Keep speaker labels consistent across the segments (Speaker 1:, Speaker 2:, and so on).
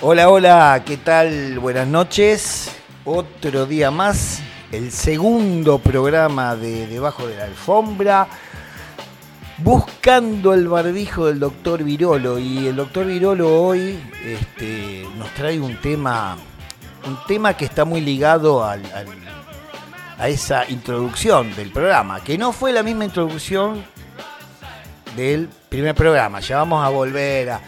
Speaker 1: Hola, hola, ¿qué tal? Buenas noches. Otro día más, el segundo programa de Debajo de la Alfombra, buscando el barbijo del doctor Virolo. Y el doctor Virolo hoy este, nos trae un tema, un tema que está muy ligado al, a esa introducción del programa, que no fue la misma introducción del primer programa. Ya vamos a volver a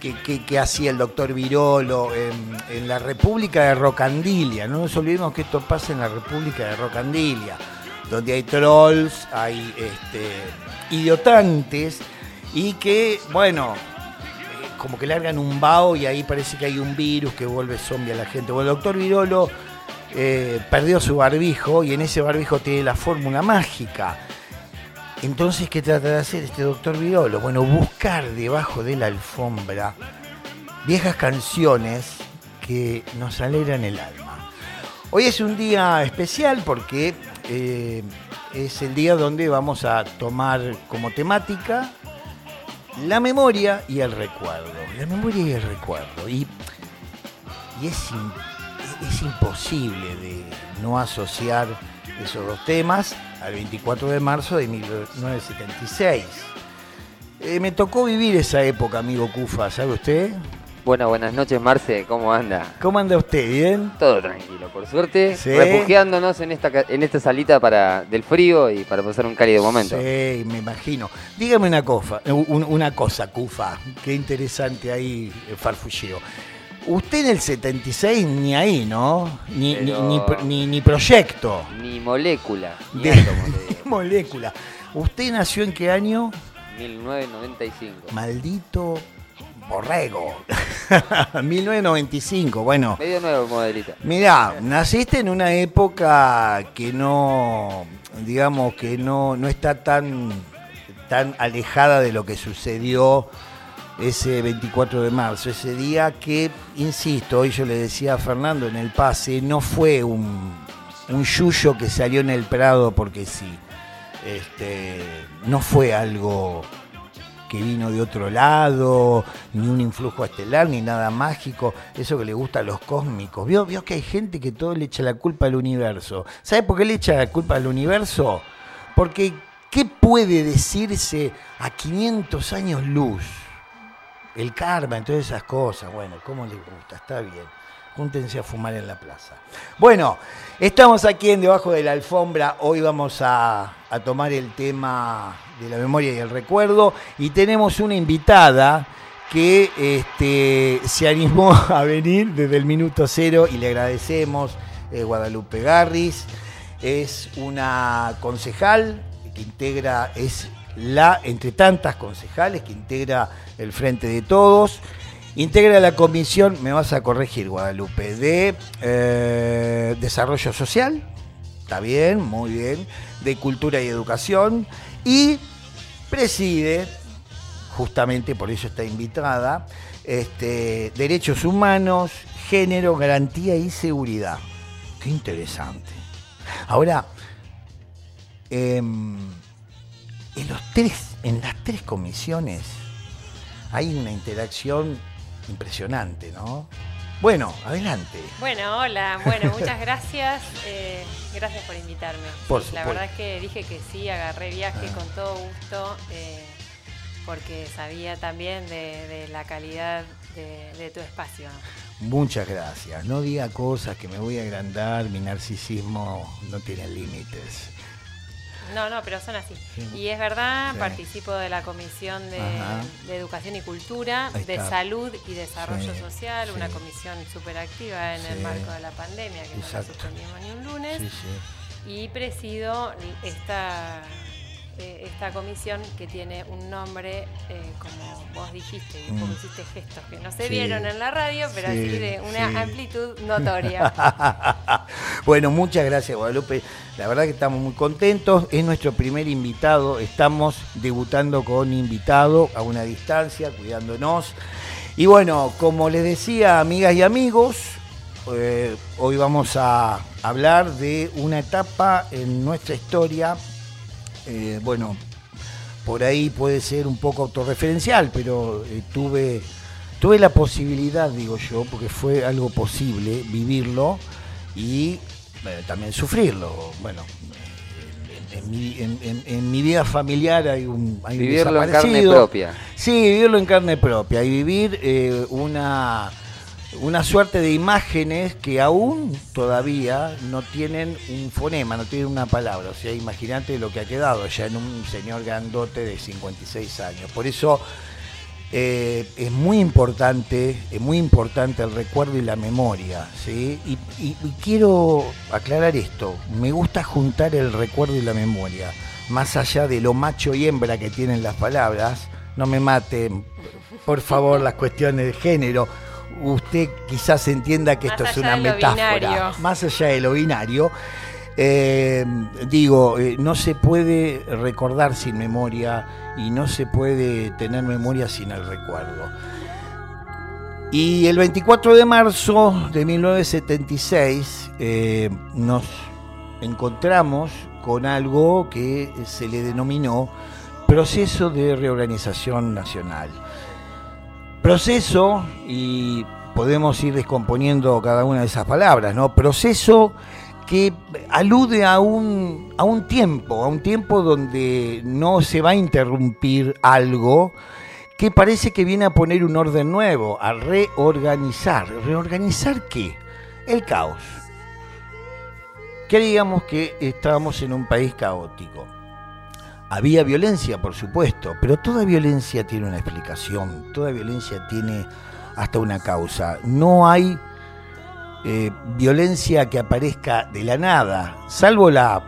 Speaker 1: que, hacía el doctor Virolo en, la República de Rocandilia. No nos olvidemos que esto pasa en la República de Rocandilia, donde hay trolls, hay este, idiotantes y que, bueno, eh, como que largan un vaho y ahí parece que hay un virus que vuelve zombie a la gente. Bueno, el doctor Virolo eh, perdió su barbijo y en ese barbijo tiene la fórmula mágica entonces, ¿qué trata de hacer este doctor Virolo? Bueno, buscar debajo de la alfombra viejas canciones que nos alegran el alma. Hoy es un día especial porque eh, es el día donde vamos a tomar como temática la memoria y el recuerdo. La memoria y el recuerdo. Y, es, es imposible de no asociar esos dos temas al 24 de marzo de 1976. Eh, me tocó vivir esa época, amigo Cufa, ¿sabe usted?
Speaker 2: Bueno, buenas noches, Marce, ¿cómo anda?
Speaker 1: ¿Cómo anda usted? ¿Bien?
Speaker 2: Todo tranquilo, por suerte. Refugiándonos en esta, en esta salita para, del frío y para pasar un cálido momento.
Speaker 1: Sí, me imagino. Dígame una cosa, una cosa, Cufa, qué interesante ahí el farfulleo. Usted en el 76 ni ahí, ¿no? Ni, ni, ni, proyecto.
Speaker 2: Ni molécula.
Speaker 1: Ni molécula. ¿Usted nació en qué año?
Speaker 2: 1995.
Speaker 1: Maldito borrego. 1995, bueno.
Speaker 2: Medio nuevo modelito.
Speaker 1: Mirá, naciste en una época que no, digamos, que no, no está tan, tan alejada de lo que sucedió ese 24 de marzo, ese día que, insisto, hoy yo le decía a Fernando en el pase, no fue un, un yuyo que salió en el Prado porque sí. Este, no fue algo que vino de otro lado, ni un influjo estelar, ni nada mágico, eso que le gusta a los cósmicos. ¿Vio, vio que hay gente que todo le echa la culpa al universo. ¿Sabe por qué le echa la culpa al universo? Porque, ¿qué puede decirse a 500 años luz? El karma, todas esas cosas. Bueno, ¿cómo les gusta? Está bien. Júntense a fumar en la plaza. Bueno, estamos aquí en Debajo de la Alfombra. Hoy vamos a, tomar el tema de la memoria y el recuerdo. Y tenemos una invitada que este, se animó a venir desde el minuto cero y le agradecemos, eh, Guadalupe Garris. Es una concejal que integra, es la, entre tantas concejales que integra el Frente de Todos. Integra la comisión, me vas a corregir Guadalupe, de eh, Desarrollo Social, está bien, muy bien, de Cultura y Educación, y preside, justamente por eso está invitada, este, Derechos Humanos, Género, Garantía y Seguridad. Qué interesante. Ahora, em, en, los tres, en las tres comisiones hay una interacción impresionante, ¿no? Bueno, adelante.
Speaker 3: Bueno, hola, bueno, muchas gracias. Eh, gracias por invitarme. la verdad es que dije que sí, agarré viaje ah. con todo gusto, eh, porque sabía también de, la calidad de, de, tu espacio.
Speaker 1: Muchas gracias. No diga cosas que me voy a agrandar, mi narcisismo no tiene límites.
Speaker 3: No, no, pero son así. Y es verdad, participo de la Comisión de, Educación y Cultura, de Salud y Desarrollo Social, una comisión súper activa en el marco de la pandemia, que no la suspendimos ni un lunes. Y presido esta eh, esta comisión que tiene un nombre, eh, como vos dijiste, y mm. hiciste gestos que no se vieron en la radio, pero así de una amplitud notoria.
Speaker 1: bueno, muchas gracias Guadalupe. La verdad que estamos muy contentos. Es nuestro primer invitado. Estamos debutando con invitado a una distancia, cuidándonos. Y bueno, como les decía, amigas y amigos, eh, hoy vamos a hablar de una etapa en nuestra historia eh, bueno, por ahí puede ser un poco autorreferencial, pero eh, tuve tuve la posibilidad, digo yo, porque fue algo posible vivirlo y también sufrirlo. Bueno, en, mi, vida familiar hay un hay
Speaker 2: vivirlo en carne propia.
Speaker 1: Sí, vivirlo en carne propia y vivir eh, una una suerte de imágenes que aún todavía no tienen un fonema, no tienen una palabra. O sea, imagínate lo que ha quedado ya en un señor grandote de 56 años. Por eso eh, es muy importante, es muy importante el recuerdo y la memoria. ¿sí? Y, quiero aclarar esto, me gusta juntar el recuerdo y la memoria, más allá de lo macho y hembra que tienen las palabras. No me maten, por favor, las cuestiones de género usted quizás entienda que esto es una metáfora, más allá de lo binario. Eh, digo, eh, no se puede recordar sin memoria y no se puede tener memoria sin el recuerdo. Y el 24 de marzo de 1976 eh, nos encontramos con algo que se le denominó proceso de reorganización nacional. Proceso, y podemos ir descomponiendo cada una de esas palabras, ¿no? Proceso que alude a un, a un tiempo, a un tiempo donde no se va a interrumpir algo que parece que viene a poner un orden nuevo, a reorganizar. ¿Reorganizar qué? El caos. Queríamos que estábamos en un país caótico. Había violencia, por supuesto, pero toda violencia tiene una explicación, toda violencia tiene hasta una causa. No hay eh, violencia que aparezca de la nada, salvo la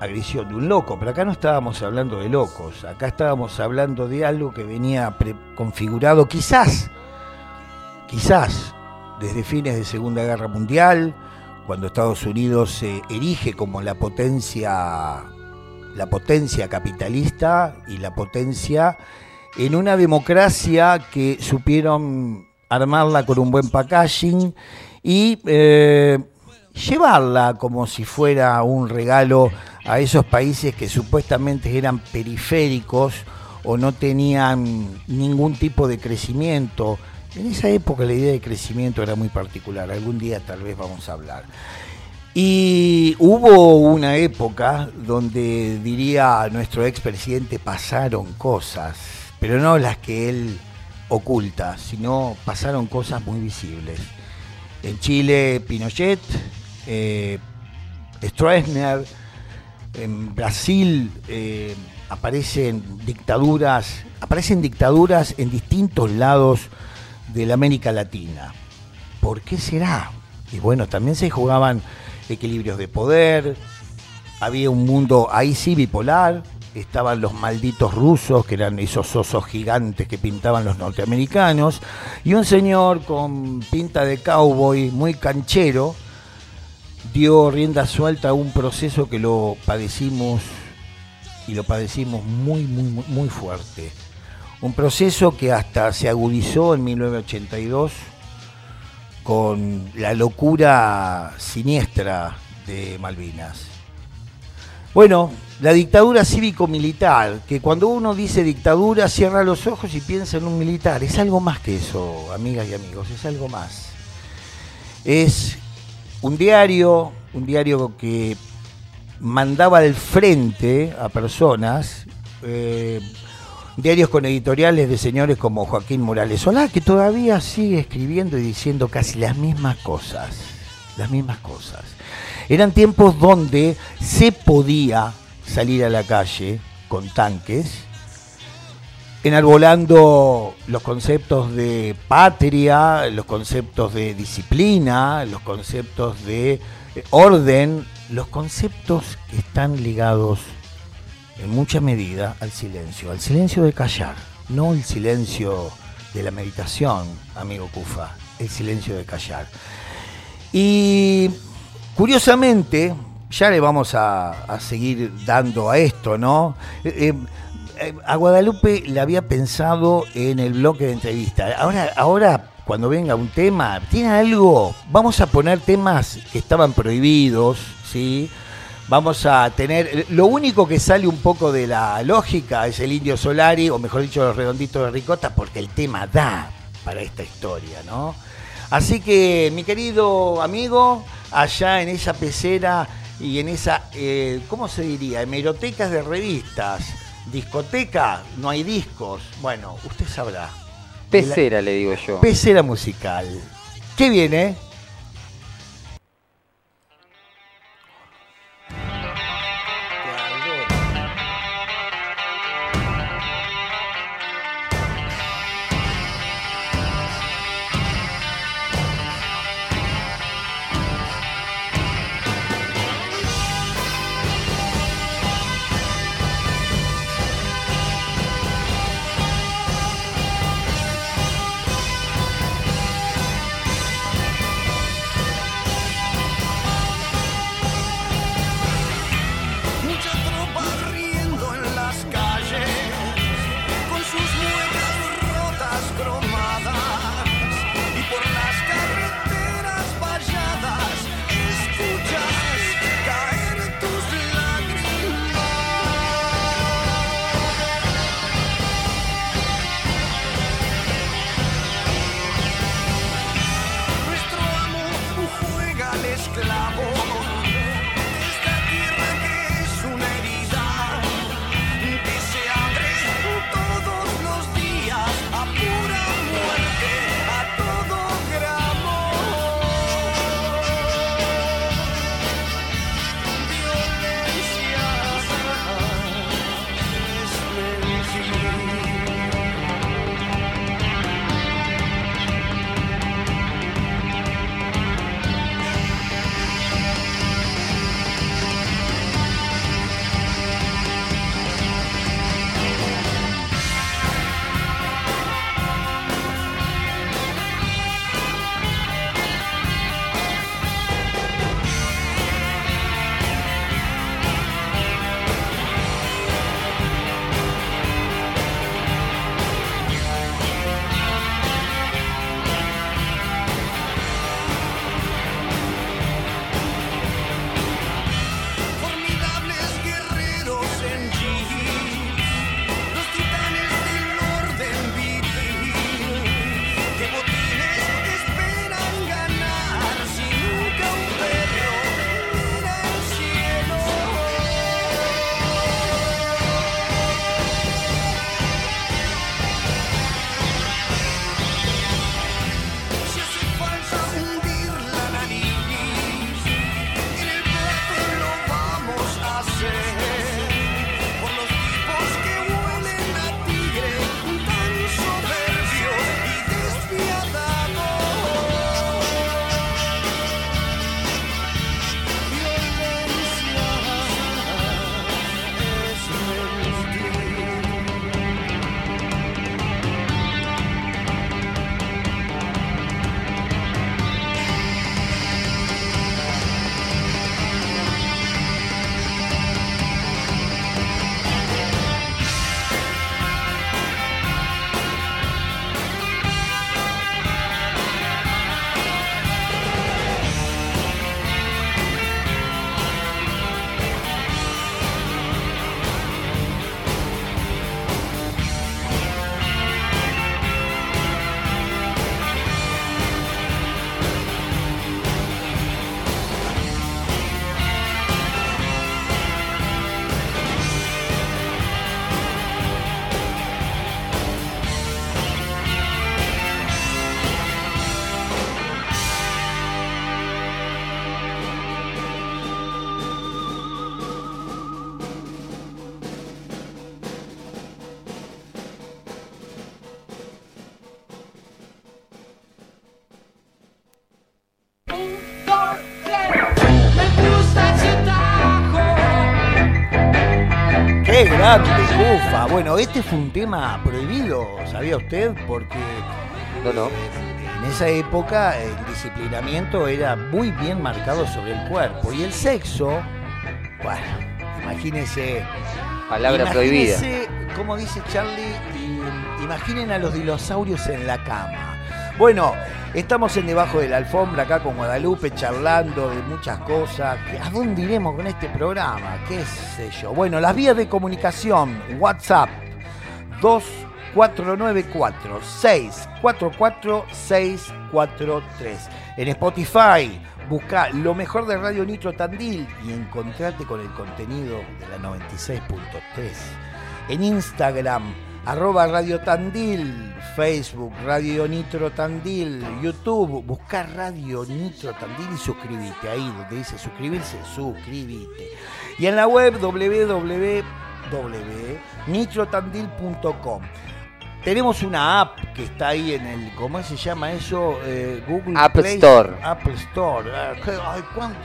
Speaker 1: agresión de un loco, pero acá no estábamos hablando de locos, acá estábamos hablando de algo que venía configurado quizás, quizás desde fines de Segunda Guerra Mundial, cuando Estados Unidos se erige como la potencia la potencia capitalista y la potencia en una democracia que supieron armarla con un buen packaging y eh, llevarla como si fuera un regalo a esos países que supuestamente eran periféricos o no tenían ningún tipo de crecimiento. En esa época la idea de crecimiento era muy particular, algún día tal vez vamos a hablar. Y hubo una época donde, diría nuestro expresidente, pasaron cosas, pero no las que él oculta, sino pasaron cosas muy visibles. En Chile, Pinochet, eh, Stroessner, en Brasil eh, aparecen dictaduras, aparecen dictaduras en distintos lados de la América Latina. ¿Por qué será? Y bueno, también se jugaban equilibrios de poder, había un mundo ahí sí bipolar, estaban los malditos rusos, que eran esos osos gigantes que pintaban los norteamericanos, y un señor con pinta de cowboy muy canchero dio rienda suelta a un proceso que lo padecimos y lo padecimos muy, muy, muy fuerte. Un proceso que hasta se agudizó en 1982 con la locura siniestra de Malvinas. Bueno, la dictadura cívico-militar, que cuando uno dice dictadura cierra los ojos y piensa en un militar, es algo más que eso, amigas y amigos, es algo más. Es un diario, un diario que mandaba al frente a personas, eh, diarios con editoriales de señores como Joaquín Morales Solá, que todavía sigue escribiendo y diciendo casi las mismas cosas, las mismas cosas. Eran tiempos donde se podía salir a la calle con tanques, enarbolando los conceptos de patria, los conceptos de disciplina, los conceptos de orden, los conceptos que están ligados en mucha medida al silencio, al silencio de callar, no el silencio de la meditación, amigo Kufa, el silencio de callar. Y curiosamente, ya le vamos a, seguir dando a esto, ¿no? Eh, eh, a Guadalupe le había pensado en el bloque de entrevista. Ahora, ahora cuando venga un tema, ¿tiene algo? Vamos a poner temas que estaban prohibidos, ¿sí? Vamos a tener. Lo único que sale un poco de la lógica es el Indio Solari, o mejor dicho, los redonditos de Ricota, porque el tema da
Speaker 4: para esta historia, ¿no? Así que, mi querido amigo, allá en esa pecera y en esa, eh, ¿cómo se diría? Hemerotecas de revistas, discoteca, no hay discos. Bueno, usted sabrá.
Speaker 1: Pecera, le digo yo.
Speaker 4: Pecera musical. ¿Qué viene? Bueno, este fue un tema prohibido, ¿sabía usted? Porque
Speaker 1: no, no.
Speaker 4: en esa época el disciplinamiento era muy bien marcado sobre el cuerpo y el sexo, bueno, imagínese.
Speaker 1: Palabra prohibida.
Speaker 4: Como dice Charlie, imaginen a los dinosaurios en la cama. Bueno, estamos en debajo de la alfombra acá con Guadalupe charlando de muchas cosas. ¿A dónde iremos con este programa? ¿Qué sé yo? Bueno, las vías de comunicación, WhatsApp 2
Speaker 1: 494-644-643. En Spotify, busca lo mejor de Radio Nitro Tandil y encontrate con el contenido de la 96.3. En Instagram, arroba Radio Tandil, Facebook, Radio Nitro Tandil, YouTube, buscar Radio Nitro Tandil y suscríbete ahí donde dice suscribirse, suscríbete. Y en la web www.nitrotandil.com. Tenemos una app que está ahí en el, ¿cómo se llama eso?
Speaker 2: Eh, Google App Store.
Speaker 1: Apple Store. Ah, ay, ¿cuánto?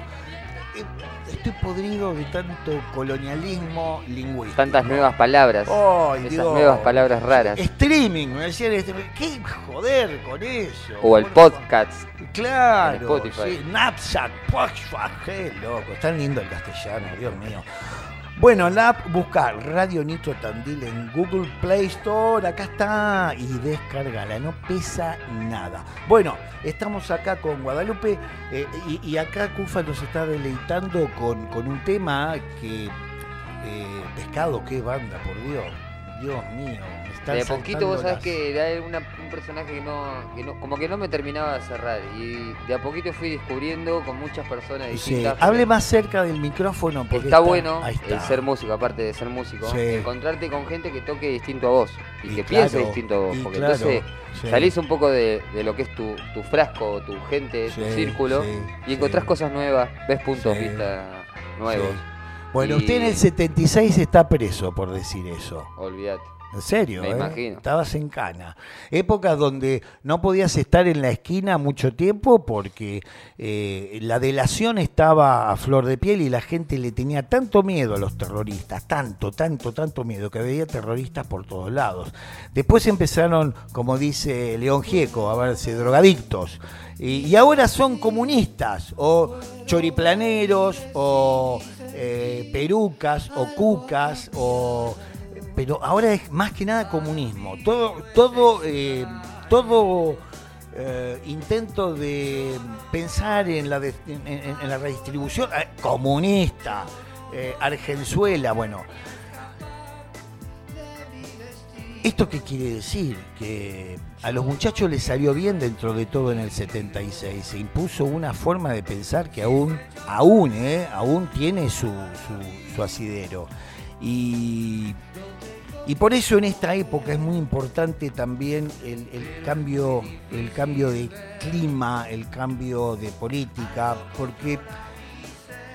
Speaker 1: Estoy podrido de tanto colonialismo lingüístico.
Speaker 2: Tantas nuevas palabras. Esas nuevas palabras raras.
Speaker 1: Streaming, me decían, este, ¿qué joder con eso?
Speaker 2: O el podcast.
Speaker 1: Claro. Sí, Snapchat, qué loco. Están lindo el castellano, Dios mío. Bueno, la app, buscar Radio Nitro Tandil en Google Play Store, acá está, y descargala, no pesa nada. Bueno, estamos acá con Guadalupe eh, y, acá Cufa nos está deleitando con, con un tema que... Eh, pescado, qué banda, por Dios. Dios mío.
Speaker 2: De poquito vos sabés que era un personaje que no, como que no me terminaba de cerrar y de a poquito fui descubriendo con muchas personas distintas.
Speaker 1: hable más cerca del micrófono
Speaker 2: porque está, bueno el ser músico, aparte de ser músico, encontrarte con gente que toque distinto a vos y, que piense distinto a vos, porque entonces salís un poco de, lo que es tu, frasco, tu gente, tu círculo y encontrás cosas nuevas, ves puntos de vista nuevos.
Speaker 1: Bueno, usted en el 76 está preso por decir eso.
Speaker 2: Olvídate.
Speaker 1: En serio,
Speaker 2: Me
Speaker 1: ¿eh?
Speaker 2: imagino.
Speaker 1: Estabas en cana. Épocas donde no podías estar en la esquina mucho tiempo porque eh, la delación estaba a flor de piel y la gente le tenía tanto miedo a los terroristas, tanto, tanto, tanto miedo, que había terroristas por todos lados. Después empezaron, como dice León Gieco, a verse drogadictos. Y, ahora son comunistas, o choriplaneros, o eh, perucas, o cucas, o pero ahora es más que nada comunismo. Todo, todo, eh, todo eh, intento de pensar en la, en, la redistribución eh, comunista, Argenzuela, bueno. ¿Esto qué quiere decir? Que a los muchachos les salió bien dentro de todo en el 76. Se impuso una forma de pensar que aún, aún, aún tiene su, su, su asidero. Y y por eso en esta época es muy importante también el, cambio, el cambio de clima, el cambio de política, porque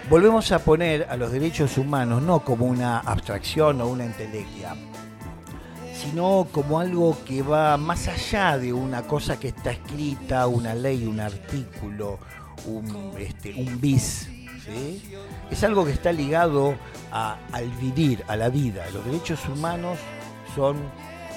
Speaker 1: volvemos a poner a los derechos humanos no como una abstracción o una entelequia, sino como algo que va más allá de una cosa que está escrita, una ley, un artículo, un, este, un bis. Es algo que está ligado al vivir, a la vida. Los derechos humanos son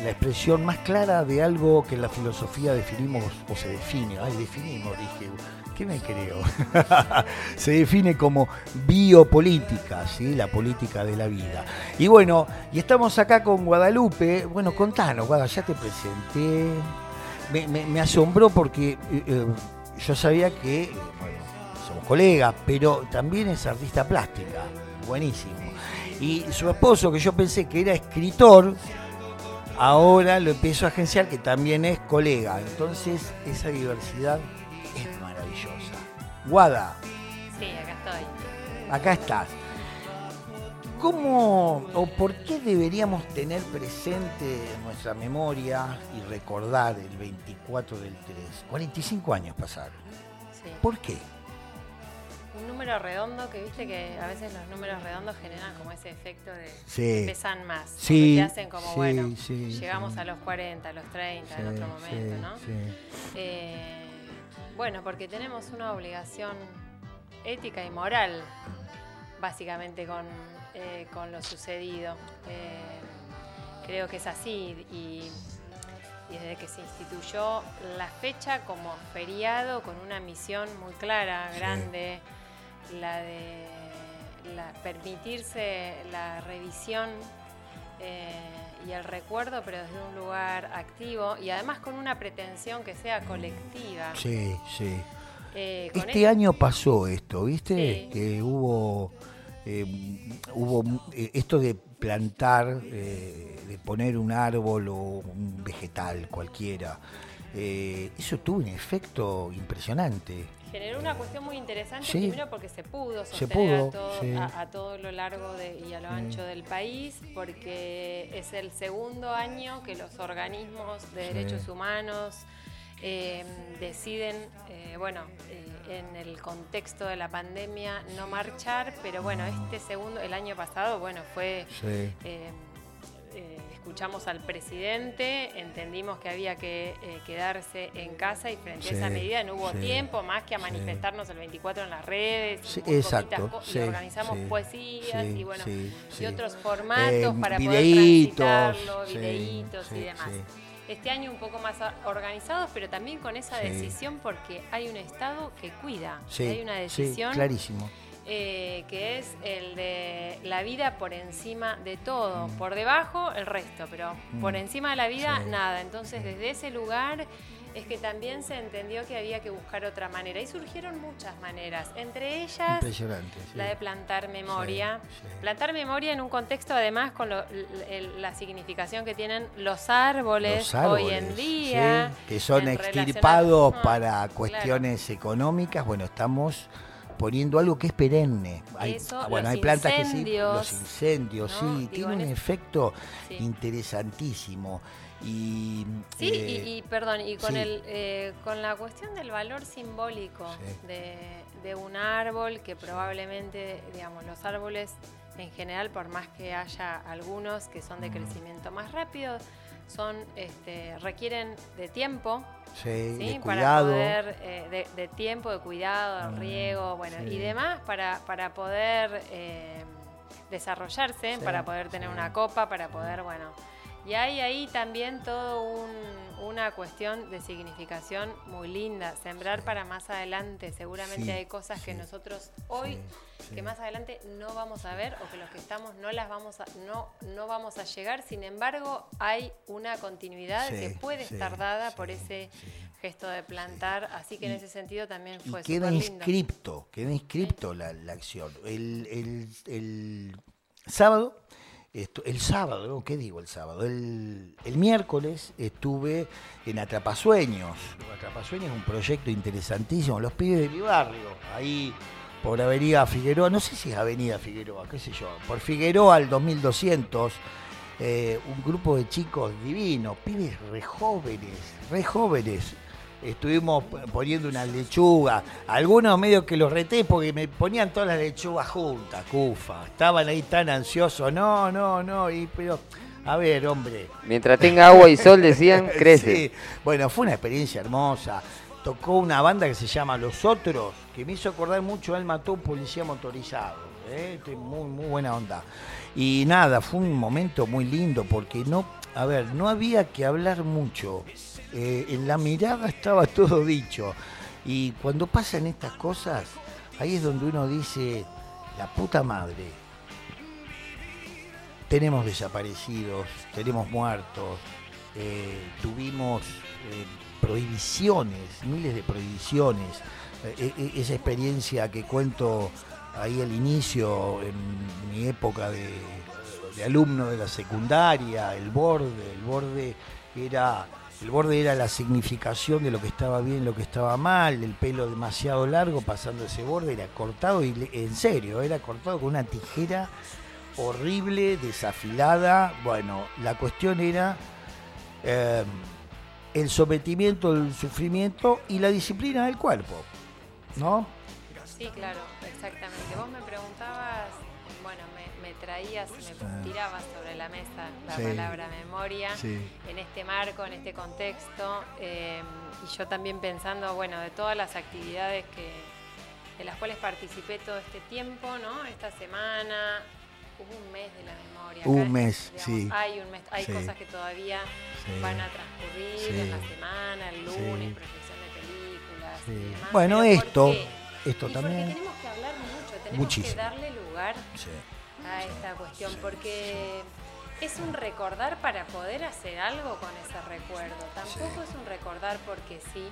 Speaker 1: la expresión más clara de algo que en la filosofía definimos o se define. Ay, definimos, dije. ¿Qué me creo? se define como biopolítica, ¿sí? la política de la vida. Y bueno, y estamos acá con Guadalupe. Bueno, contanos, Guadalupe, ya te presenté. Me, asombró porque eh, eh, yo sabía que, colegas, pero también es artista plástica. Buenísimo. Y su esposo, que yo pensé que era escritor, ahora lo empiezo a agenciar, que también es colega. Entonces, esa diversidad es maravillosa. Guada.
Speaker 3: Sí, acá estoy.
Speaker 1: Acá estás. ¿Cómo o por qué deberíamos tener presente en nuestra memoria y recordar el 24 del 3? 45 años pasaron. Sí. ¿Por qué?
Speaker 3: Un número redondo que viste que a veces los números redondos generan como ese efecto de pesan más.
Speaker 1: Sí,
Speaker 3: te hacen como, bueno, llegamos a los 40, a los 30 en otro momento, ¿no? Eh, bueno, porque tenemos una obligación ética y moral, básicamente, con, eh, con lo sucedido. Eh, creo que es así y desde que se instituyó la fecha como feriado con una misión muy clara, grande, la de permitirse la revisión eh, y el recuerdo, pero desde un lugar activo y además con una pretensión que sea colectiva.
Speaker 1: Sí, sí. Eh, este año pasó esto, ¿viste? Que hubo, eh, hubo esto de plantar, de poner un árbol o un vegetal cualquiera. eso tuvo un efecto impresionante
Speaker 3: generó una cuestión muy interesante, primero porque se pudo sostener a, todo, lo largo y a lo ancho del país, porque es el segundo año que los organismos de derechos humanos em, deciden, eh, bueno, eh, en el contexto de la pandemia no marchar, pero bueno, este segundo, el año pasado, bueno, fue... Eh, escuchamos al presidente, entendimos que había que eh, quedarse en casa y frente a esa medida no hubo tiempo más que a manifestarnos el 24 en las redes.
Speaker 1: exacto.
Speaker 3: Y organizamos poesías y bueno, y otros formatos eh, para poder transitarlo, videitos y demás. Este año un poco más organizados, pero también con esa decisión porque hay un Estado que cuida. hay una decisión.
Speaker 1: clarísimo
Speaker 3: eh, que es el de la vida por encima de todo, mm. por debajo el resto, pero mm. por encima de la vida nada. Entonces desde ese lugar es que también se entendió que había que buscar otra manera y surgieron muchas maneras, entre ellas la de plantar memoria. Plantar memoria en un contexto además con la significación que tienen los árboles, hoy en día.
Speaker 1: que son extirpados para cuestiones económicas. Bueno, estamos poniendo algo que es perenne.
Speaker 3: Hay, bueno, hay plantas que sí,
Speaker 1: los incendios, sí, tiene un efecto interesantísimo. Y,
Speaker 3: sí, y, eh, perdón, y con, el, eh, con la cuestión del valor simbólico de, de un árbol, que probablemente, digamos, los árboles en general, por más que haya algunos que son de mm. crecimiento más rápido, son este, requieren de tiempo
Speaker 1: Sí, de cuidado.
Speaker 3: Poder, eh, de, tiempo, de cuidado, de mm, riego, bueno, y demás para, para poder eh, desarrollarse, para poder tener una copa, para poder, bueno. Y hay ahí también todo un, una cuestión de significación muy linda, sembrar para más adelante. Seguramente hay cosas que nosotros hoy, que más adelante no vamos a ver o que los que estamos no las vamos a, no, no vamos a llegar. Sin embargo, hay una continuidad que puede estar dada por ese gesto de plantar, así que en ese sentido también fue y
Speaker 1: queda inscripto, queda inscripto la, la, acción. El, el, el sábado el sábado, ¿qué digo el sábado? El, miércoles estuve en Atrapasueños. Atrapasueños es un proyecto interesantísimo. Los pibes de mi barrio, ahí por Avenida Figueroa, no sé si es Avenida Figueroa, qué sé yo, por Figueroa al 2200, eh, un grupo de chicos divinos, pibes re jóvenes, re jóvenes, estuvimos poniendo una lechuga. Algunos medio que los reté porque me ponían todas las lechugas juntas, cufa. Estaban ahí tan ansiosos. No, no, no. Y, pero, a ver, hombre.
Speaker 2: Mientras tenga agua y sol, decían, crece.
Speaker 1: Bueno, fue una experiencia hermosa. Tocó una banda que se llama Los Otros, que me hizo acordar mucho Él mató un policía motorizado. ¿eh? Muy, muy buena onda. Y nada, fue un momento muy lindo porque no, a ver, no había que hablar mucho eh, en la mirada estaba todo dicho. Y cuando pasan estas cosas, ahí es donde uno dice, la puta madre, tenemos desaparecidos, tenemos muertos, eh, tuvimos eh, prohibiciones, miles de prohibiciones. esa experiencia que cuento ahí al inicio, en mi época de, alumno de la secundaria, el borde, el borde era el borde era la significación de lo que estaba bien, lo que estaba mal, el pelo demasiado largo pasando ese borde, era cortado, y en serio, era cortado con una tijera horrible, desafilada. Bueno, la cuestión era eh, el sometimiento, el sufrimiento y la disciplina del cuerpo, ¿no?
Speaker 3: Sí, claro, exactamente. Vos me preguntabas traías, me tirabas sobre la mesa la palabra memoria en este marco, en este contexto, em, y yo también pensando, bueno, de todas las actividades que, de las cuales participé todo este tiempo, ¿no? Esta semana, hubo un mes de la memoria.
Speaker 1: Un mes, sí.
Speaker 3: Hay, un mes, hay cosas que todavía van a transcurrir en la semana, el lunes, proyección de películas.
Speaker 1: Bueno, esto, esto también.
Speaker 3: tenemos que hablar mucho, tenemos que darle lugar a esta cuestión, porque es un recordar para poder hacer algo con ese recuerdo. Tampoco es un recordar porque sí,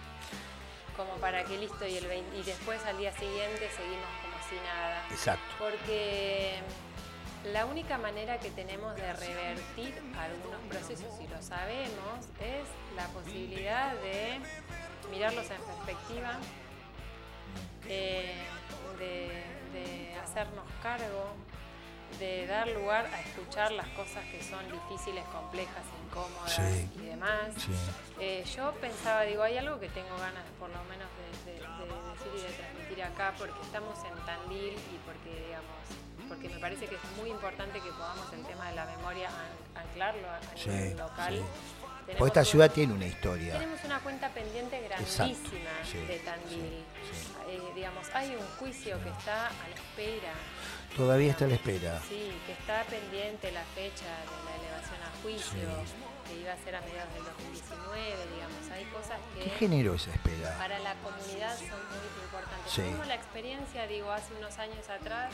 Speaker 3: como para que listo y, el y después al día siguiente seguimos como si nada.
Speaker 1: Exacto.
Speaker 3: Porque la única manera que tenemos de revertir algunos procesos, si lo sabemos, es la posibilidad de mirarlos en perspectiva, eh, de, hacernos cargo, de dar lugar a escuchar las cosas que son difíciles, complejas, incómodas y demás. Eh, yo pensaba, digo, hay algo que tengo ganas por lo menos de, de y de transmitir acá, porque estamos en Tandil y porque, digamos, porque me parece que es muy importante que podamos el tema de la memoria anclarlo a nivel local.
Speaker 1: Porque esta ciudad tiene una historia.
Speaker 3: Tenemos una cuenta pendiente grandísima de Tandil. Eh, digamos, hay un juicio que está a la espera.
Speaker 1: Todavía está a la espera.
Speaker 3: Sí, que está pendiente la fecha de la elevación a juicio, que iba a ser a mediados del 2019, digamos. Hay cosas que...
Speaker 1: ¿Qué generó esa espera?
Speaker 3: Para la comunidad son muy importantes. Tuvimos la experiencia, digo, hace unos años atrás,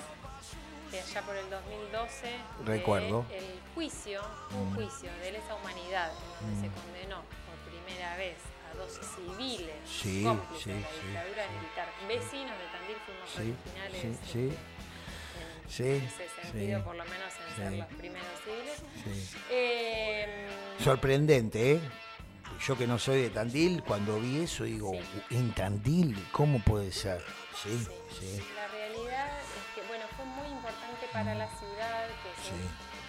Speaker 3: allá por el 2012,
Speaker 1: recuerdo
Speaker 3: el juicio, un mm. juicio de lesa humanidad, donde se mm. condenó por primera vez a dos civiles sí, cómplices de la dictadura militar, vecinos de Tandil, fuimos originales. Sí, sí. En, ese sentido, por lo menos en ser los primeros civiles.
Speaker 1: Eh, Sorprendente, ¿eh? Yo que no soy de Tandil, cuando vi eso digo, ¿en Tandil? ¿Cómo puede ser? sí. sí
Speaker 3: para la ciudad, que,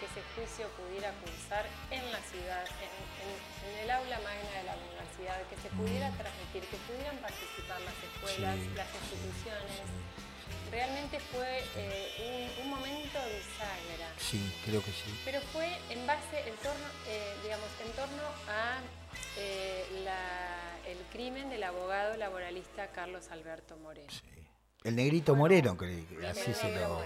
Speaker 3: ese juicio pudiera cursar en la ciudad, en, el aula magna de la universidad, que se pudiera mm. transmitir, que pudieran participar las escuelas, las instituciones. Realmente fue eh, un, momento bisagra.
Speaker 1: Sí, creo que sí.
Speaker 3: Pero fue en base, en torno, eh, digamos, en torno a eh, el crimen del abogado laboralista Carlos Alberto Moreno.
Speaker 1: El negrito Moreno, que así se lo.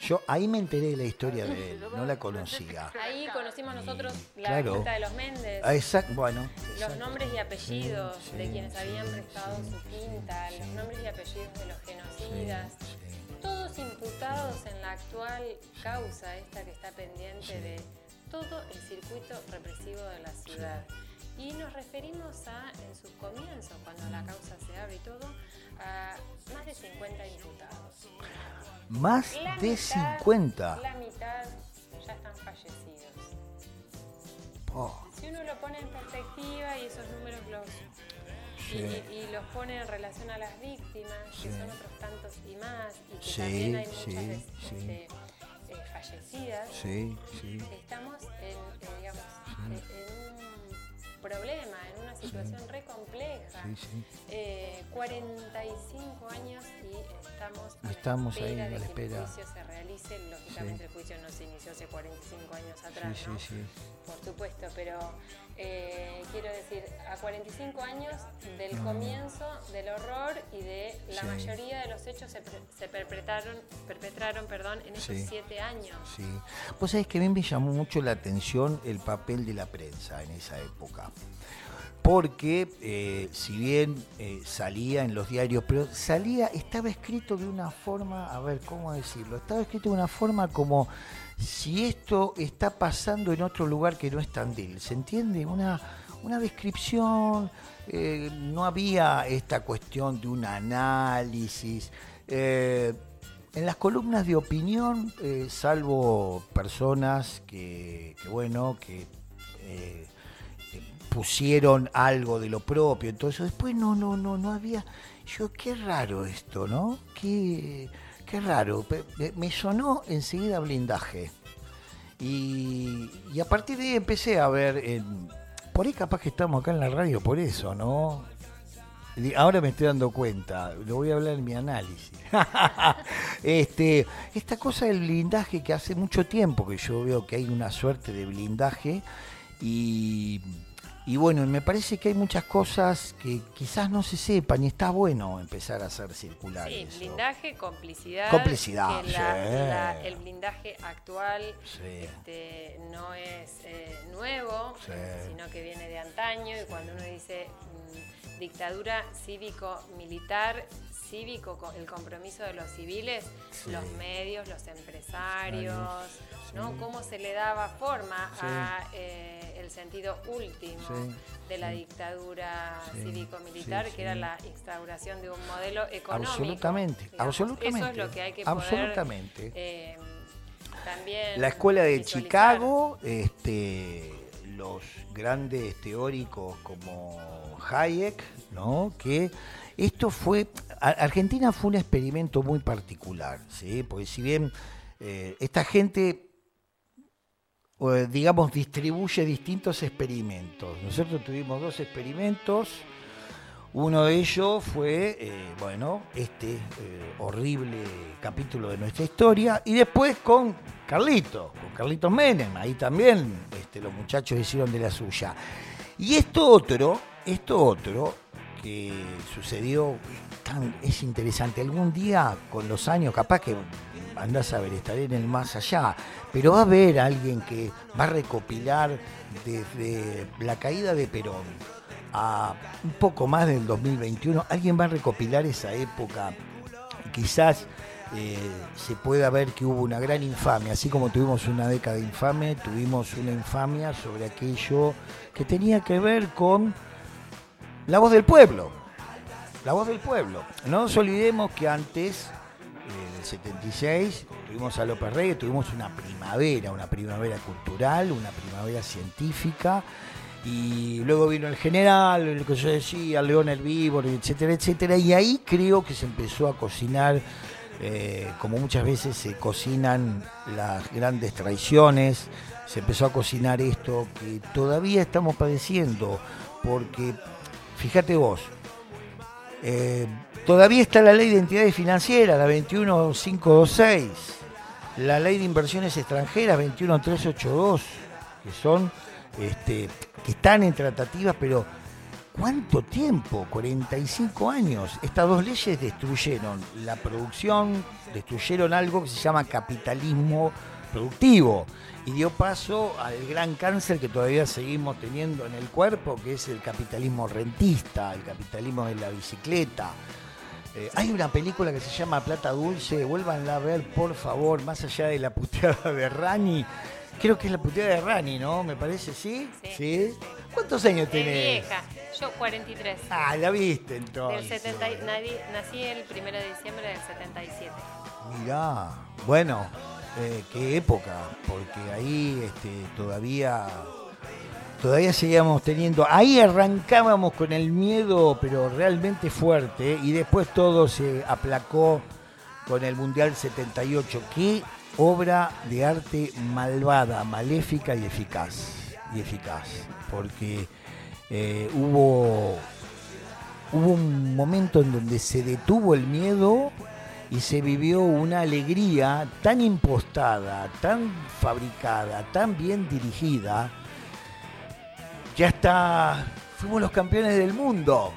Speaker 1: Yo ahí me enteré de la historia de él, no la conocía.
Speaker 3: Ahí conocimos nosotros la claro. de los Méndez.
Speaker 1: Ah, exacto, bueno.
Speaker 3: Los nombres y apellidos de quienes habían prestado su quinta, los nombres y apellidos de los genocidas. Todos imputados en la actual causa esta que está pendiente de todo el circuito represivo de la ciudad. Y nos referimos a, en sus comienzos, cuando la causa se abre y todo, a más de 50 imputados.
Speaker 1: Más de 50.
Speaker 3: La mitad ya están fallecidos. Si uno lo pone en perspectiva y esos números los y, los pone en relación a las víctimas, que son otros tantos y más, y que también hay muchas este, eh, fallecidas, estamos en, eh, digamos, en un problema, en una situación re compleja. 45 eh, años y estamos, a
Speaker 1: estamos
Speaker 3: la espera
Speaker 1: ahí,
Speaker 3: de
Speaker 1: que el
Speaker 3: juicio se realice. Lógicamente el juicio no se inició hace 45 años atrás, ¿no? Por supuesto, pero eh, quiero decir, a 45 años del comienzo del horror y de la mayoría de los hechos se, se perpetraron, perpetraron perdón, en esos siete años.
Speaker 1: Sí. Vos sabés que a mí me llamó mucho la atención el papel de la prensa en esa época porque eh, si bien eh, salía en los diarios, pero salía, estaba escrito de una forma, a ver, ¿cómo decirlo? Estaba escrito de una forma como si esto está pasando en otro lugar que no es Tandil, ¿se entiende? Una, una descripción, eh, no había esta cuestión de un análisis. en las columnas de opinión, salvo personas que, que bueno, que pusieron algo de lo propio, entonces después no, no, no, no había. Yo, qué raro esto, ¿no? Qué, qué raro. Me sonó enseguida blindaje. Y, a partir de ahí empecé a ver. por ahí capaz que estamos acá en la radio por eso, ¿no? Ahora me estoy dando cuenta, lo voy a hablar en mi análisis. este, esta cosa del blindaje que hace mucho tiempo que yo veo que hay una suerte de blindaje y y bueno, me parece que hay muchas cosas que quizás no se sepan y está bueno empezar a hacer circular.
Speaker 3: Sí, blindaje, complicidad.
Speaker 1: Complicidad.
Speaker 3: el blindaje actual este, no es eh, nuevo, sino que viene de antaño y cuando uno dice mm, dictadura cívico-militar, cívico, el compromiso de los civiles, los medios, los empresarios, ¿no? Cómo se le daba forma a eh, el sentido último de la dictadura cívico-militar, que era la instauración de un modelo económico.
Speaker 1: Absolutamente, absolutamente.
Speaker 3: Eso es lo que hay que
Speaker 1: absolutamente.
Speaker 3: Eh, también
Speaker 1: la escuela de Chicago, este, los grandes teóricos como Hayek, ¿no? Que esto fue, Argentina fue un experimento muy particular, ¿sí? Porque si bien eh, esta gente, digamos, distribuye distintos experimentos. Nosotros tuvimos dos experimentos. Uno de ellos fue, eh, bueno, este eh, horrible capítulo de nuestra historia. Y después con Carlito, con Carlitos Menem. Ahí también este, los muchachos hicieron de la suya. Y esto otro, esto otro, sucedió es interesante. Algún día, con los años, capaz que andás a ver, estaré en el más allá, pero va a haber alguien que va a recopilar desde la caída de Perón a un poco más del 2021, alguien va a recopilar esa época. Quizás eh, se pueda ver que hubo una gran infamia, así como tuvimos una década infame, tuvimos una infamia sobre aquello que tenía que ver con la voz del pueblo. La voz del pueblo. No nos olvidemos que antes, en el 76, tuvimos a López Reyes, tuvimos una primavera, una primavera cultural, una primavera científica. Y luego vino el general, el que yo decía, León Víbor, etcétera, etcétera. Y ahí creo que se empezó a cocinar, eh, como muchas veces se cocinan las grandes traiciones, se empezó a cocinar esto que todavía estamos padeciendo, porque fíjate vos, eh, todavía está la ley de entidades financieras, la 21526, la ley de inversiones extranjeras 21382, que son, este, que están en tratativas, pero ¿cuánto tiempo? 45 años. Estas dos leyes destruyeron la producción, destruyeron algo que se llama capitalismo productivo y dio paso al gran cáncer que todavía seguimos teniendo en el cuerpo, que es el capitalismo rentista, el capitalismo de la bicicleta. Eh, hay una película que se llama Plata Dulce, vuélvanla a ver por favor, más allá de la puteada de Rani. Creo que es la puteada de Rani, ¿no? Me parece, ¿sí?
Speaker 3: ¿Sí?
Speaker 1: cuántos años tenés?
Speaker 3: vieja, yo 43.
Speaker 1: Ah, la viste entonces.
Speaker 3: Del 70, nací el 1 de diciembre del 77.
Speaker 1: Mirá, bueno, eh, qué época, porque ahí este, todavía todavía seguíamos teniendo, ahí arrancábamos con el miedo, pero realmente fuerte, y después todo se aplacó con el Mundial 78. Qué obra de arte malvada, maléfica y eficaz, y eficaz, porque eh, hubo, hubo un momento en donde se detuvo el miedo y se vivió una alegría tan impostada, tan fabricada, tan bien dirigida, que hasta fuimos los campeones del mundo.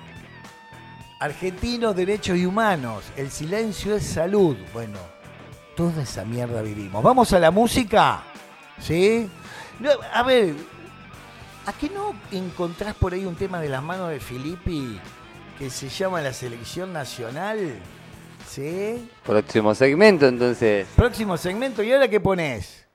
Speaker 1: Argentinos, derechos y humanos, el silencio es salud. Bueno, toda esa mierda vivimos. Vamos a la música, ¿sí? a ver, ¿a qué no encontrás por ahí un tema de las manos de Filippi que se llama la selección nacional? Sí.
Speaker 2: Próximo segmento, entonces.
Speaker 1: Próximo segmento, ¿y ahora qué pones?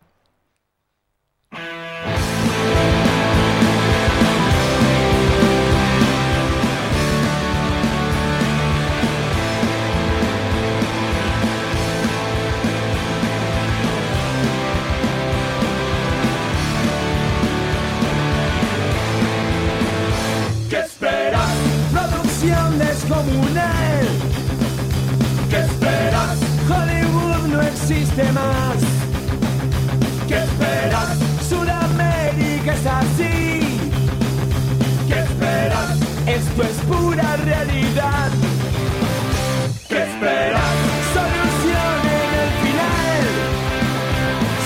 Speaker 5: ¿Qué esperas? Sudamérica es así. ¿Qué esperas? Esto es pura realidad. ¿Qué esperas? Solución en el final.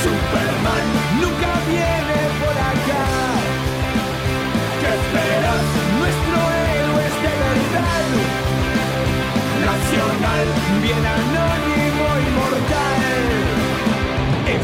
Speaker 5: Superman nunca viene por acá. ¿Qué esperas? Nuestro héroe es de verdad. Nacional bien anónimo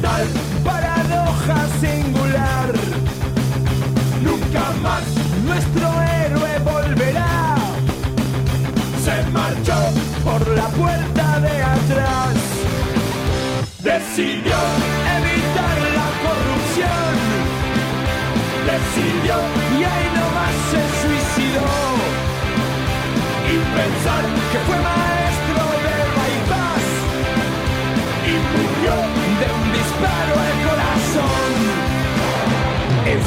Speaker 5: tal paradoja singular. Nunca más nuestro héroe volverá. Se marchó por la puerta de atrás. Decidió evitar la corrupción. Decidió y ahí nomás se suicidó. Y pensar que fue mal.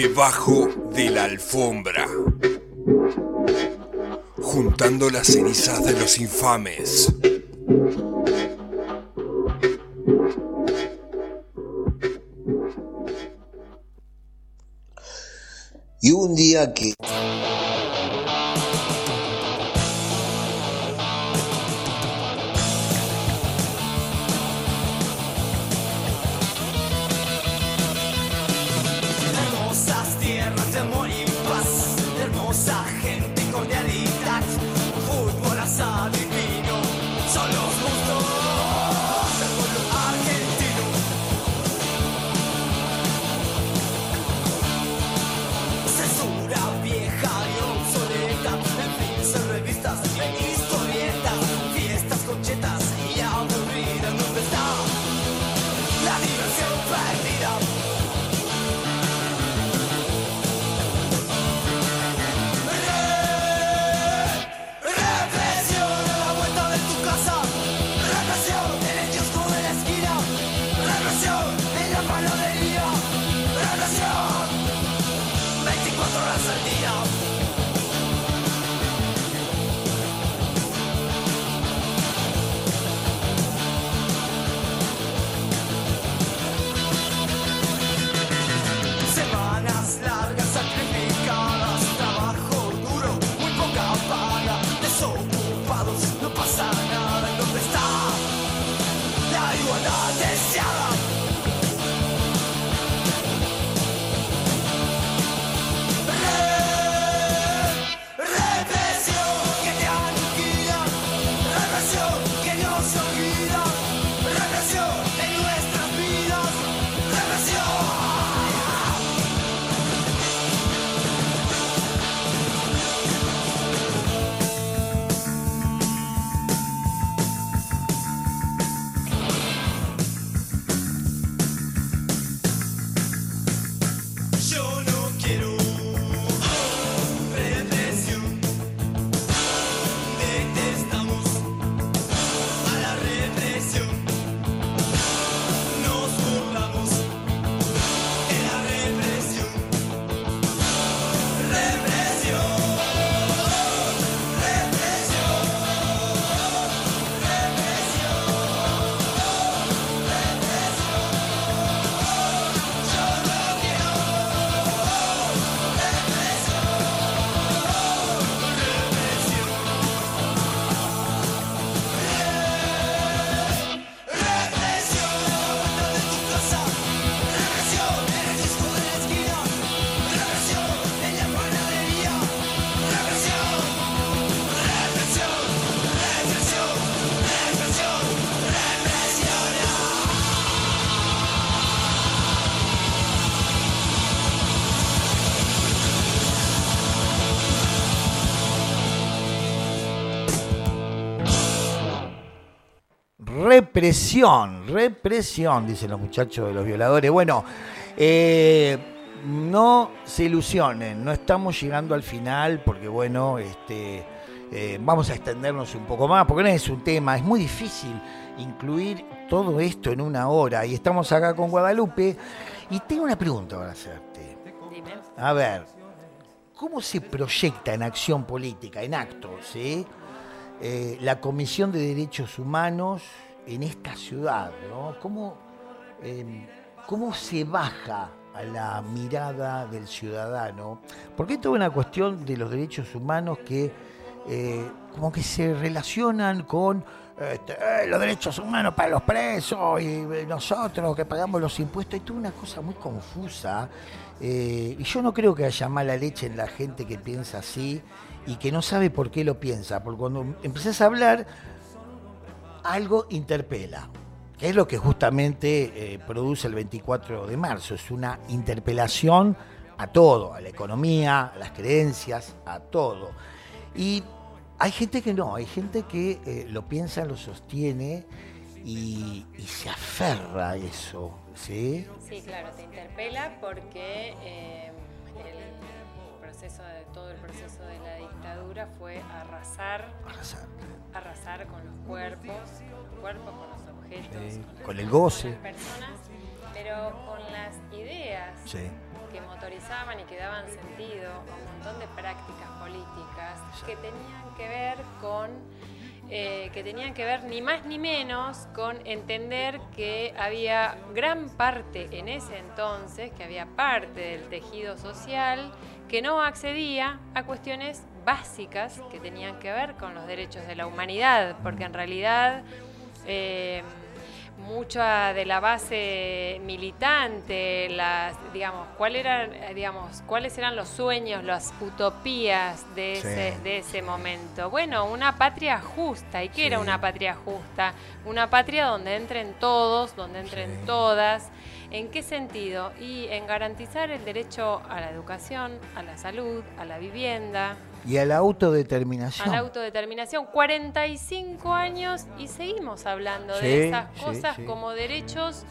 Speaker 6: debajo de la alfombra, juntando las cenizas de los infames.
Speaker 4: Y un día que
Speaker 5: Sure. Represión, represión,
Speaker 1: dicen los muchachos de los violadores. Bueno, eh, no se ilusionen, no estamos llegando al final porque bueno, este, eh, vamos a extendernos un poco más, porque no es un tema, es muy difícil incluir todo esto en una hora y estamos acá con Guadalupe y tengo una pregunta para hacerte. A ver, ¿cómo se proyecta en acción política, en actos, eh, la Comisión de Derechos Humanos en esta ciudad? ¿no? ¿Cómo, em, ¿Cómo se baja a la mirada del ciudadano? Porque esto es una cuestión de los derechos humanos que eh, como que se relacionan con este, eh, los derechos humanos para los presos y eh, nosotros que pagamos los impuestos. Y toda una cosa muy confusa. y yo no creo que haya mala leche en la gente que piensa así y que no sabe por qué lo piensa. Porque cuando empezás a hablar, algo interpela que es lo que justamente produce el 24 de marzo. Es una interpelación a todo, a la economía, a las creencias, a todo. Y hay gente que no, hay gente que eh, lo piensa, lo sostiene y, se aferra a eso, ¿sí?
Speaker 3: Sí, claro, te interpela porque eh, proceso de, todo el proceso de la dictadura fue arrasar, arrasar, con los cuerpos, con cuerpos, con los objetos,
Speaker 1: con, el goce,
Speaker 3: con las personas, pero con las ideas. Sí. que motorizaban y que daban sentido a un montón de prácticas políticas que tenían que ver con eh, que tenían que ver ni más ni menos con entender que había gran parte en ese entonces, que había parte del tejido social que no accedía a cuestiones básicas que tenían que ver con los derechos de la humanidad, porque en realidad eh, mucha de la base militante, las, digamos, ¿cuál eran, digamos, cuáles eran los sueños, las utopías de, ese, de ese momento. Bueno, una patria justa. ¿Y qué era una patria justa? Una patria donde entren todos, donde entren todas. ¿En qué sentido? Y en garantizar el derecho a la educación, a la salud, a la vivienda,
Speaker 1: y a la autodeterminación.
Speaker 3: A la autodeterminación. 45 años y seguimos hablando de esas cosas como derechos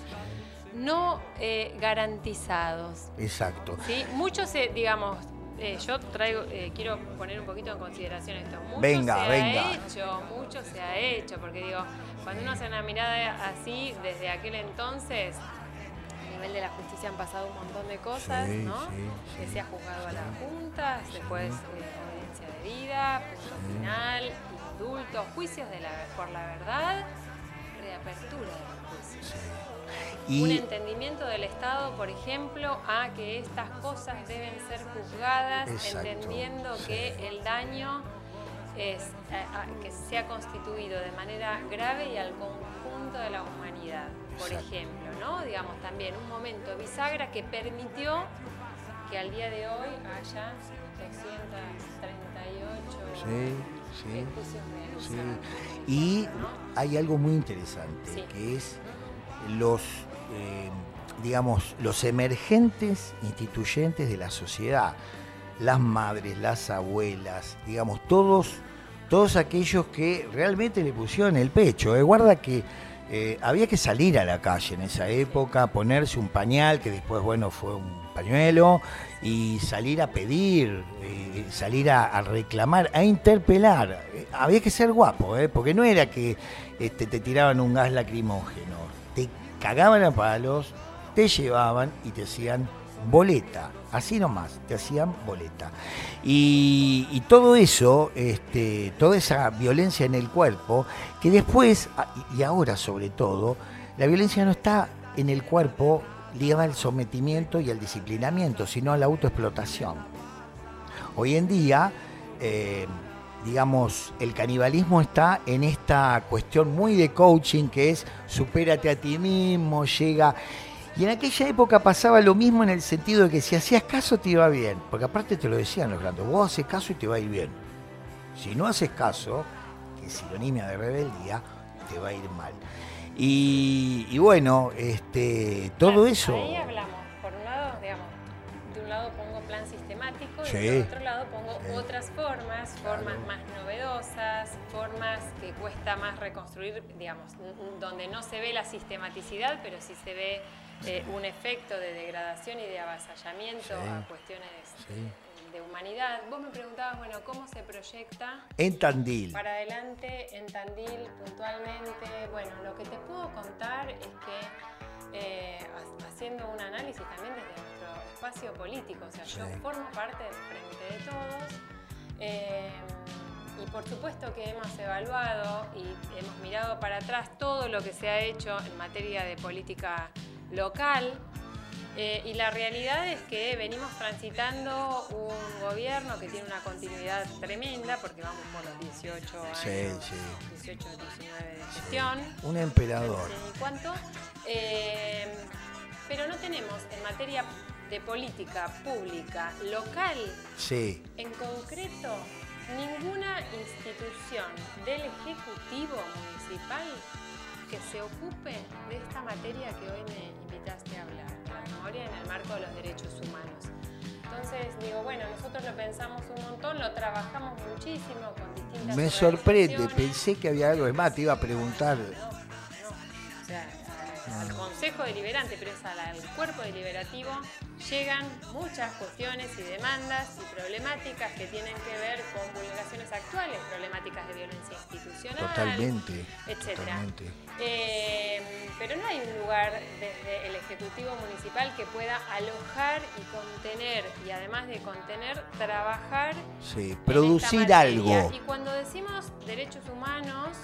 Speaker 3: no eh, garantizados.
Speaker 1: Exacto.
Speaker 3: ¿sí? Muchos, digamos, eh, yo traigo, eh, quiero poner un poquito en consideración esto. Mucho
Speaker 1: venga,
Speaker 3: se
Speaker 1: venga.
Speaker 3: ha hecho, mucho se ha hecho, porque digo, cuando uno hace una mirada así, desde aquel entonces, a nivel de la justicia han pasado un montón de cosas, ¿no? que se ha juzgado a la Junta, después vida, punto final, indulto, juicios de la, por la verdad, reapertura de los juicios. Un entendimiento del Estado, por ejemplo, a que estas cosas deben ser juzgadas, entendiendo que el daño es, que se ha constituido de manera grave y al conjunto de la humanidad. Por ejemplo, ¿no? Digamos también un momento bisagra que permitió que al día de hoy haya 338
Speaker 1: sí, sí, Y hay algo muy interesante, que es los, eh, digamos, los emergentes instituyentes de la sociedad, las madres, las abuelas, digamos, todos, todos aquellos que realmente le pusieron el pecho. Eh. Guarda que eh, había que salir a la calle en esa época, ponerse un pañal, que después, bueno, fue un pañuelo, y salir a pedir, eh, salir a, reclamar, a interpelar. Eh, había que ser guapo, porque no era que este, te tiraban un gas lacrimógeno, te cagaban a palos, te llevaban y te hacían boleta, así nomás, te hacían boleta. Y, todo eso, este, toda esa violencia en el cuerpo, que después, y ahora sobre todo, la violencia no está en el cuerpo ligada al sometimiento y al disciplinamiento, sino a la autoexplotación. Hoy en día, eh, digamos, el canibalismo está en esta cuestión muy de coaching que es supérate a ti mismo, llega y en aquella época pasaba lo mismo en el sentido de que si hacías caso te iba bien, porque aparte te lo decían los grandes, vos haces caso y te va a ir bien. Si no haces caso, que es sinonimia de rebeldía, te va a ir mal. Y, bueno, este, todo eso...
Speaker 3: Ahí hablamos, por un lado, digamos, de un lado pongo plan sistemático y por otro lado pongo otras formas, formas más novedosas, formas que cuesta más reconstruir, digamos, donde no se ve la sistematicidad, pero sí se ve eh, un efecto de degradación y de avasallamiento a cuestiones de humanidad. Vos me preguntabas, bueno, ¿cómo se proyecta?
Speaker 1: En Tandil.
Speaker 3: Para adelante, en Tandil, puntualmente. Bueno, lo que te puedo contar es que eh, haciendo un análisis también desde nuestro espacio político, o sea, yo formo parte del Frente de Todos. Eh, y por supuesto que hemos evaluado y hemos mirado para atrás todo lo que se ha hecho en materia de política local eh, y la realidad es que venimos transitando un gobierno que tiene una continuidad tremenda, porque vamos por los 18 años, 18, 19 de gestión.
Speaker 1: Un emperador.
Speaker 3: cuánto. Eh, pero no tenemos en materia de política pública local, en concreto, ninguna institución del Ejecutivo Municipal que se ocupe de esta materia que hoy me invitaste a hablar, la memoria en el marco de los derechos humanos. Entonces digo, bueno, nosotros lo pensamos un montón, lo trabajamos muchísimo con distintas
Speaker 1: Me sorprende, pensé que había algo, de más te iba a preguntar.
Speaker 3: O sea, al Consejo Deliberante, pero es al cuerpo deliberativo, llegan muchas cuestiones y demandas y problemáticas que tienen que ver con vulneraciones actuales, problemáticas de violencia institucional,
Speaker 1: totalmente,
Speaker 3: etcétera. Eh, pero no hay un lugar desde el Ejecutivo Municipal que pueda alojar y contener, y además de contener, trabajar.
Speaker 1: Sí, producir algo.
Speaker 3: Y cuando decimos derechos humanos,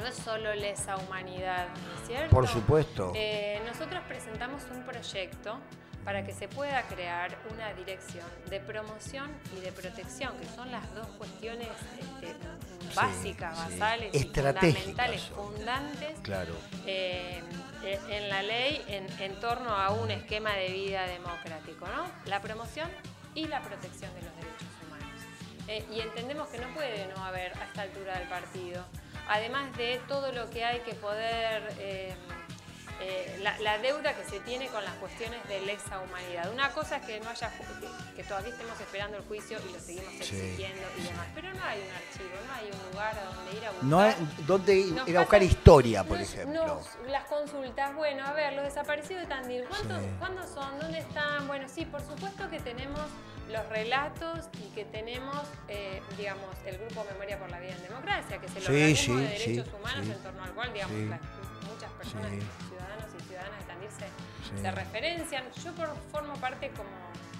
Speaker 3: no es solo lesa humanidad, ¿no es cierto?
Speaker 1: Por supuesto.
Speaker 3: Eh, nosotros presentamos un proyecto para que se pueda crear una dirección de promoción y de protección, que son las dos cuestiones este, básicas, basales, y fundamentales, fundantes
Speaker 1: claro.
Speaker 3: Eh, en la ley en, torno a un esquema de vida democrático, ¿no? La promoción y la protección de los derechos humanos. Eh, y entendemos que no puede no haber a esta altura del partido además de todo lo que hay que poder... Eh, eh, la, deuda que se tiene con las cuestiones de lesa humanidad. Una cosa es que no haya que, todavía estemos esperando el juicio y lo seguimos exigiendo y demás, pero no hay un archivo, no hay un lugar a donde ir a buscar.
Speaker 1: No hay donde ir a buscar historia, por ejemplo.
Speaker 3: las consultas, bueno, a ver, los desaparecidos de Tandil, ¿cuándo son? ¿Dónde están? Bueno, sí, por supuesto que tenemos los relatos y que tenemos, eh, digamos, el grupo Memoria por la Vida en Democracia, que es el organismo de derechos humanos en torno al cual, digamos, muchas personas, ciudadanos y ciudadanas de Tandil se, referencian. Yo formo parte como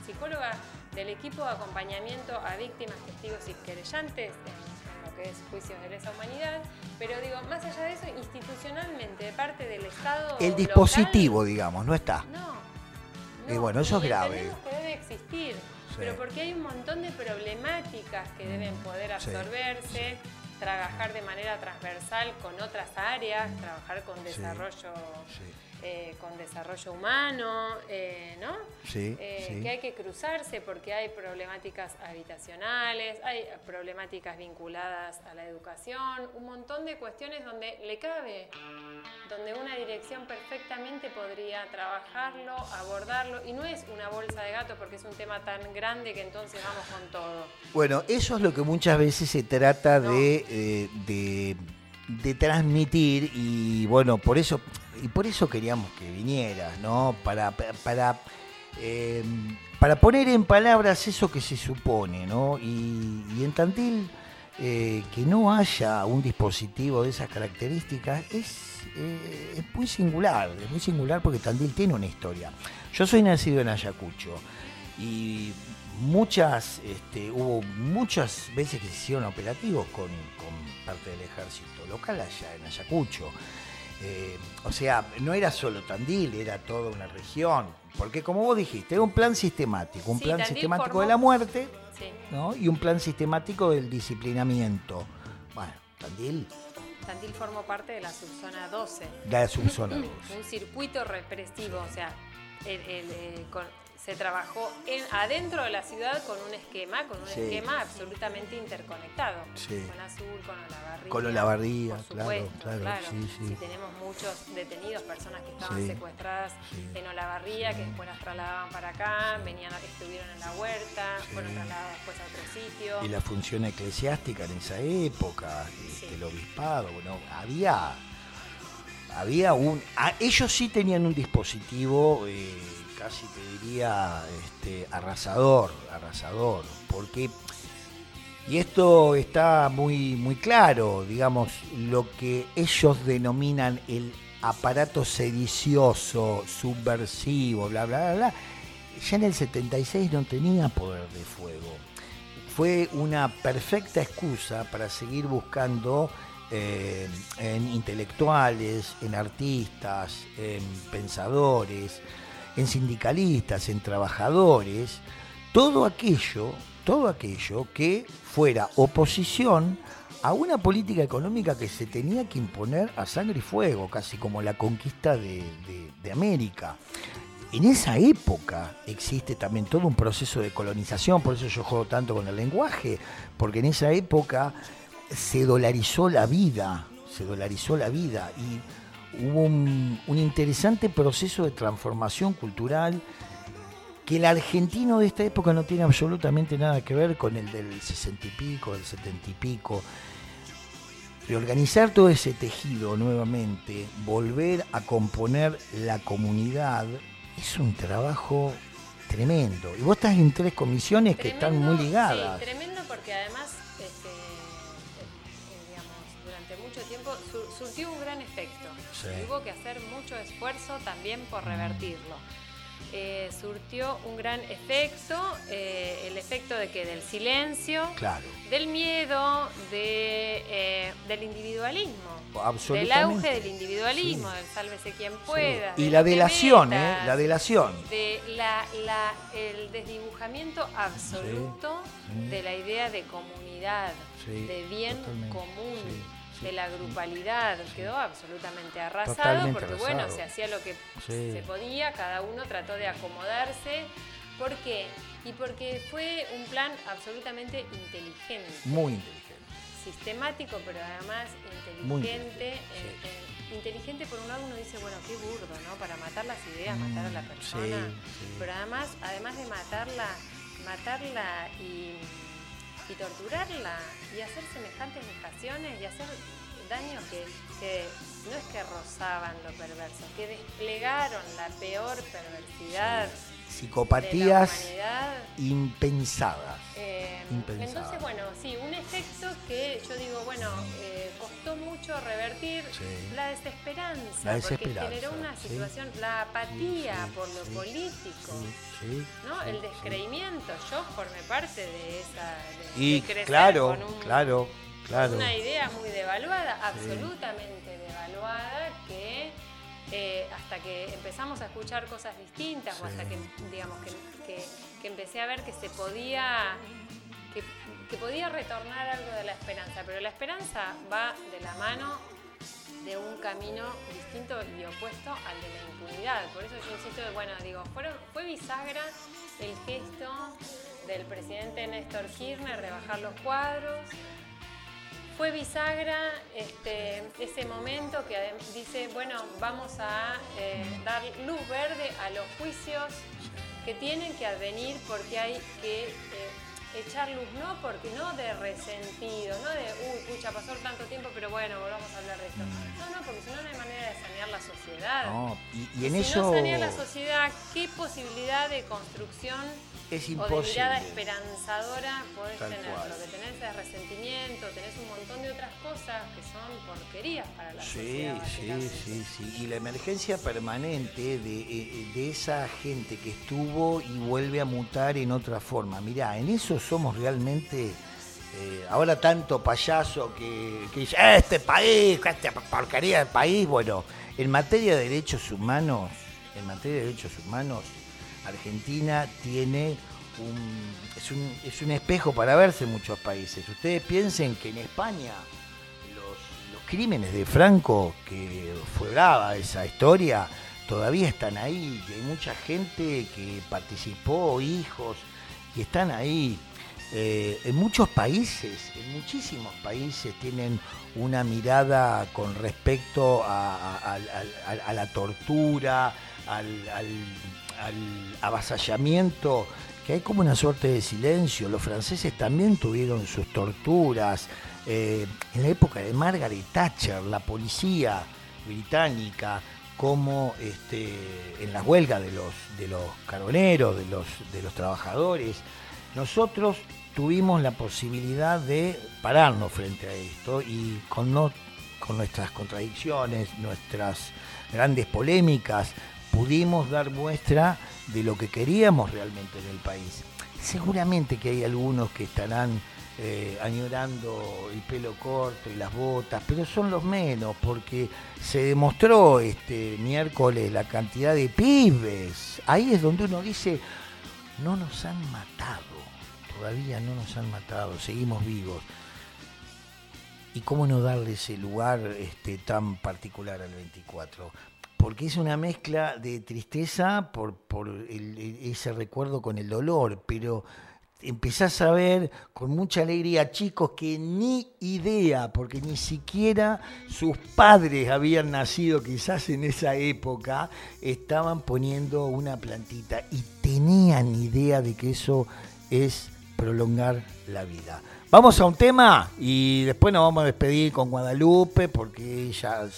Speaker 3: psicóloga del equipo de acompañamiento a víctimas, testigos y querellantes en, lo que es juicios de lesa humanidad, pero digo, más allá de eso, institucionalmente, de parte del Estado.
Speaker 1: El dispositivo, digamos, no está.
Speaker 3: No.
Speaker 1: y bueno, eso es grave.
Speaker 3: Que debe existir pero porque hay un montón de problemáticas que deben poder absorberse, trabajar de manera transversal con otras áreas, trabajar con desarrollo eh, con desarrollo humano, eh, ¿no?
Speaker 1: Eh,
Speaker 3: sí, Que hay que cruzarse porque hay problemáticas habitacionales, hay problemáticas vinculadas a la educación, un montón de cuestiones donde le cabe, donde una dirección perfectamente podría trabajarlo, abordarlo, y no es una bolsa de gato porque es un tema tan grande que entonces vamos con todo.
Speaker 1: Bueno, eso es lo que muchas veces se trata de, de transmitir y bueno, por eso y por eso queríamos que vinieras, ¿no? Para, para, em, para poner en palabras eso que se supone, ¿no? Y, en Tandil, eh, que no haya un dispositivo de esas características es, eh, es muy singular, es muy singular porque Tandil tiene una historia. Yo soy nacido en Ayacucho y muchas, este, hubo muchas veces que se hicieron operativos con parte del ejército local allá en Ayacucho. Eh, o sea, no era solo Tandil, era toda una región. Porque como vos dijiste, era un plan sistemático, un plan sistemático de la muerte y un plan sistemático del disciplinamiento. Bueno, Tandil...
Speaker 3: Tandil formó parte de la subzona 12.
Speaker 1: De la subzona 12.
Speaker 3: un circuito represivo, o sea, el, eh, se trabajó en, adentro de la ciudad con un esquema, con un esquema absolutamente interconectado. Con Azul, con Olavarría.
Speaker 1: Con Olavarría, claro, claro. claro.
Speaker 3: Si tenemos muchos detenidos, personas que estaban secuestradas en Olavarría, que después las trasladaban para acá, venían, estuvieron en la huerta, fueron trasladadas después a otro sitio.
Speaker 1: Y la función eclesiástica en esa época, este, el obispado, bueno, había había un. ellos sí tenían un dispositivo eh, casi te diría este, arrasador, arrasador, porque, y esto está muy, muy claro, digamos, lo que ellos denominan el aparato sedicioso, subversivo, bla, bla, bla, bla, ya en el 76 no tenía poder de fuego. Fue una perfecta excusa para seguir buscando eh, en intelectuales, en artistas, en pensadores, en sindicalistas, en trabajadores, todo aquello, todo aquello que fuera oposición a una política económica que se tenía que imponer a sangre y fuego, casi como la conquista de, de América. En esa época existe también todo un proceso de colonización, por eso yo juego tanto con el lenguaje, porque en esa época se dolarizó la vida, se dolarizó la vida y hubo un, interesante proceso de transformación cultural que el argentino de esta época no tiene absolutamente nada que ver con el del sesenta y pico, del setenta y pico. Reorganizar todo ese tejido nuevamente, volver a componer la comunidad, es un trabajo tremendo. Y vos estás en tres comisiones que están muy ligadas.
Speaker 3: Sí, tremendo porque además este, mucho tiempo surtió un gran efecto. Hubo que hacer mucho esfuerzo también por revertirlo. Eh, surtió un gran efecto, eh, el efecto de que del silencio, del miedo, de, eh, del individualismo, del auge del individualismo, del sálvese quien pueda.
Speaker 1: Y la delación, ¿eh? La delación.
Speaker 3: De la, la, el desdibujamiento absoluto de la idea de comunidad, de bien común de la grupalidad, quedó absolutamente arrasado porque bueno, se hacía lo que se podía, cada uno trató de acomodarse. ¿Por qué? Y porque fue un plan absolutamente inteligente.
Speaker 1: Muy inteligente.
Speaker 3: Sistemático, pero además inteligente. inteligente por un lado uno dice, bueno, qué burdo, ¿no? Para matar las ideas, matar a la mm, persona. Pero además, además de matarla, matarla y y torturarla y hacer semejantes vejaciones y hacer daños que, no es que rozaban lo perverso, que desplegaron la peor perversidad.
Speaker 1: Psicopatías impensadas,
Speaker 3: eh, Entonces, bueno, sí, un efecto que yo digo, bueno, eh, costó mucho revertir la, desesperanza, porque generó una situación, la apatía por lo político, ¿no? el descreimiento. Yo formé parte de esa.
Speaker 1: y claro, claro
Speaker 3: una idea muy devaluada, absolutamente devaluada, que eh, hasta que empezamos a escuchar cosas distintas o hasta que, digamos, que, empecé a ver que se podía, que, podía retornar algo de la esperanza, pero la esperanza va de la mano de un camino distinto y opuesto al de la impunidad. Por eso yo insisto, bueno, digo, fue bisagra el gesto del presidente Néstor Kirchner de bajar los cuadros, fue bisagra este, ese momento que dice, bueno, vamos a eh, dar luz verde a los juicios que tienen que advenir porque hay que eh, echar luz, no porque no de resentido, no de, uy, pucha, pasó tanto tiempo, pero bueno, volvamos a hablar de esto. Mm. No, no, porque si no, no hay manera de sanear la sociedad.
Speaker 1: No, y, en
Speaker 3: si
Speaker 1: eso...
Speaker 3: no sanear la sociedad, ¿qué posibilidad de construcción
Speaker 1: es imposible. O de
Speaker 3: mirada esperanzadora podés tener. Lo que tenés es resentimiento, tenés un montón de otras cosas que son porquerías para la sociedad.
Speaker 1: Sí, sí, sí. Y la emergencia permanente de, eh, de, esa gente que estuvo y vuelve a mutar en otra forma. Mirá, en eso somos realmente. Eh, ahora tanto payaso que, que dice, este país, esta porquería del país. Bueno, en materia de derechos humanos, en materia de derechos humanos, Argentina tiene un es, un, espejo para verse en muchos países. Ustedes piensen que en España los, crímenes de Franco, que fue esa historia, todavía están ahí, y hay mucha gente que participó, hijos, y están ahí. Eh, en muchos países, en muchísimos países tienen una mirada con respecto a, la tortura, al, avasallamiento, que hay como una suerte de silencio. Los franceses también tuvieron sus torturas. Eh, en la época de Margaret Thatcher, la policía británica, como este, en las huelgas de los, de los, de los trabajadores, nosotros tuvimos la posibilidad de pararnos frente a esto y con, no, con nuestras contradicciones, nuestras grandes polémicas, pudimos dar muestra de lo que queríamos realmente en el país. Seguramente que hay algunos que estarán eh, añorando el pelo corto y las botas, pero son los menos, porque se demostró este miércoles la cantidad de pibes. Ahí es donde uno dice, no nos han matado todavía no nos han matado, seguimos vivos. ¿Y cómo no darle ese lugar este, tan particular al 24? Porque es una mezcla de tristeza por, por ese recuerdo con el dolor, pero empezás a ver con mucha alegría chicos que ni idea, porque ni siquiera sus padres habían nacido quizás en esa época, estaban poniendo una plantita y tenían idea de que eso es prolongar la vida. Vamos a un tema y después nos vamos a despedir con Guadalupe porque ella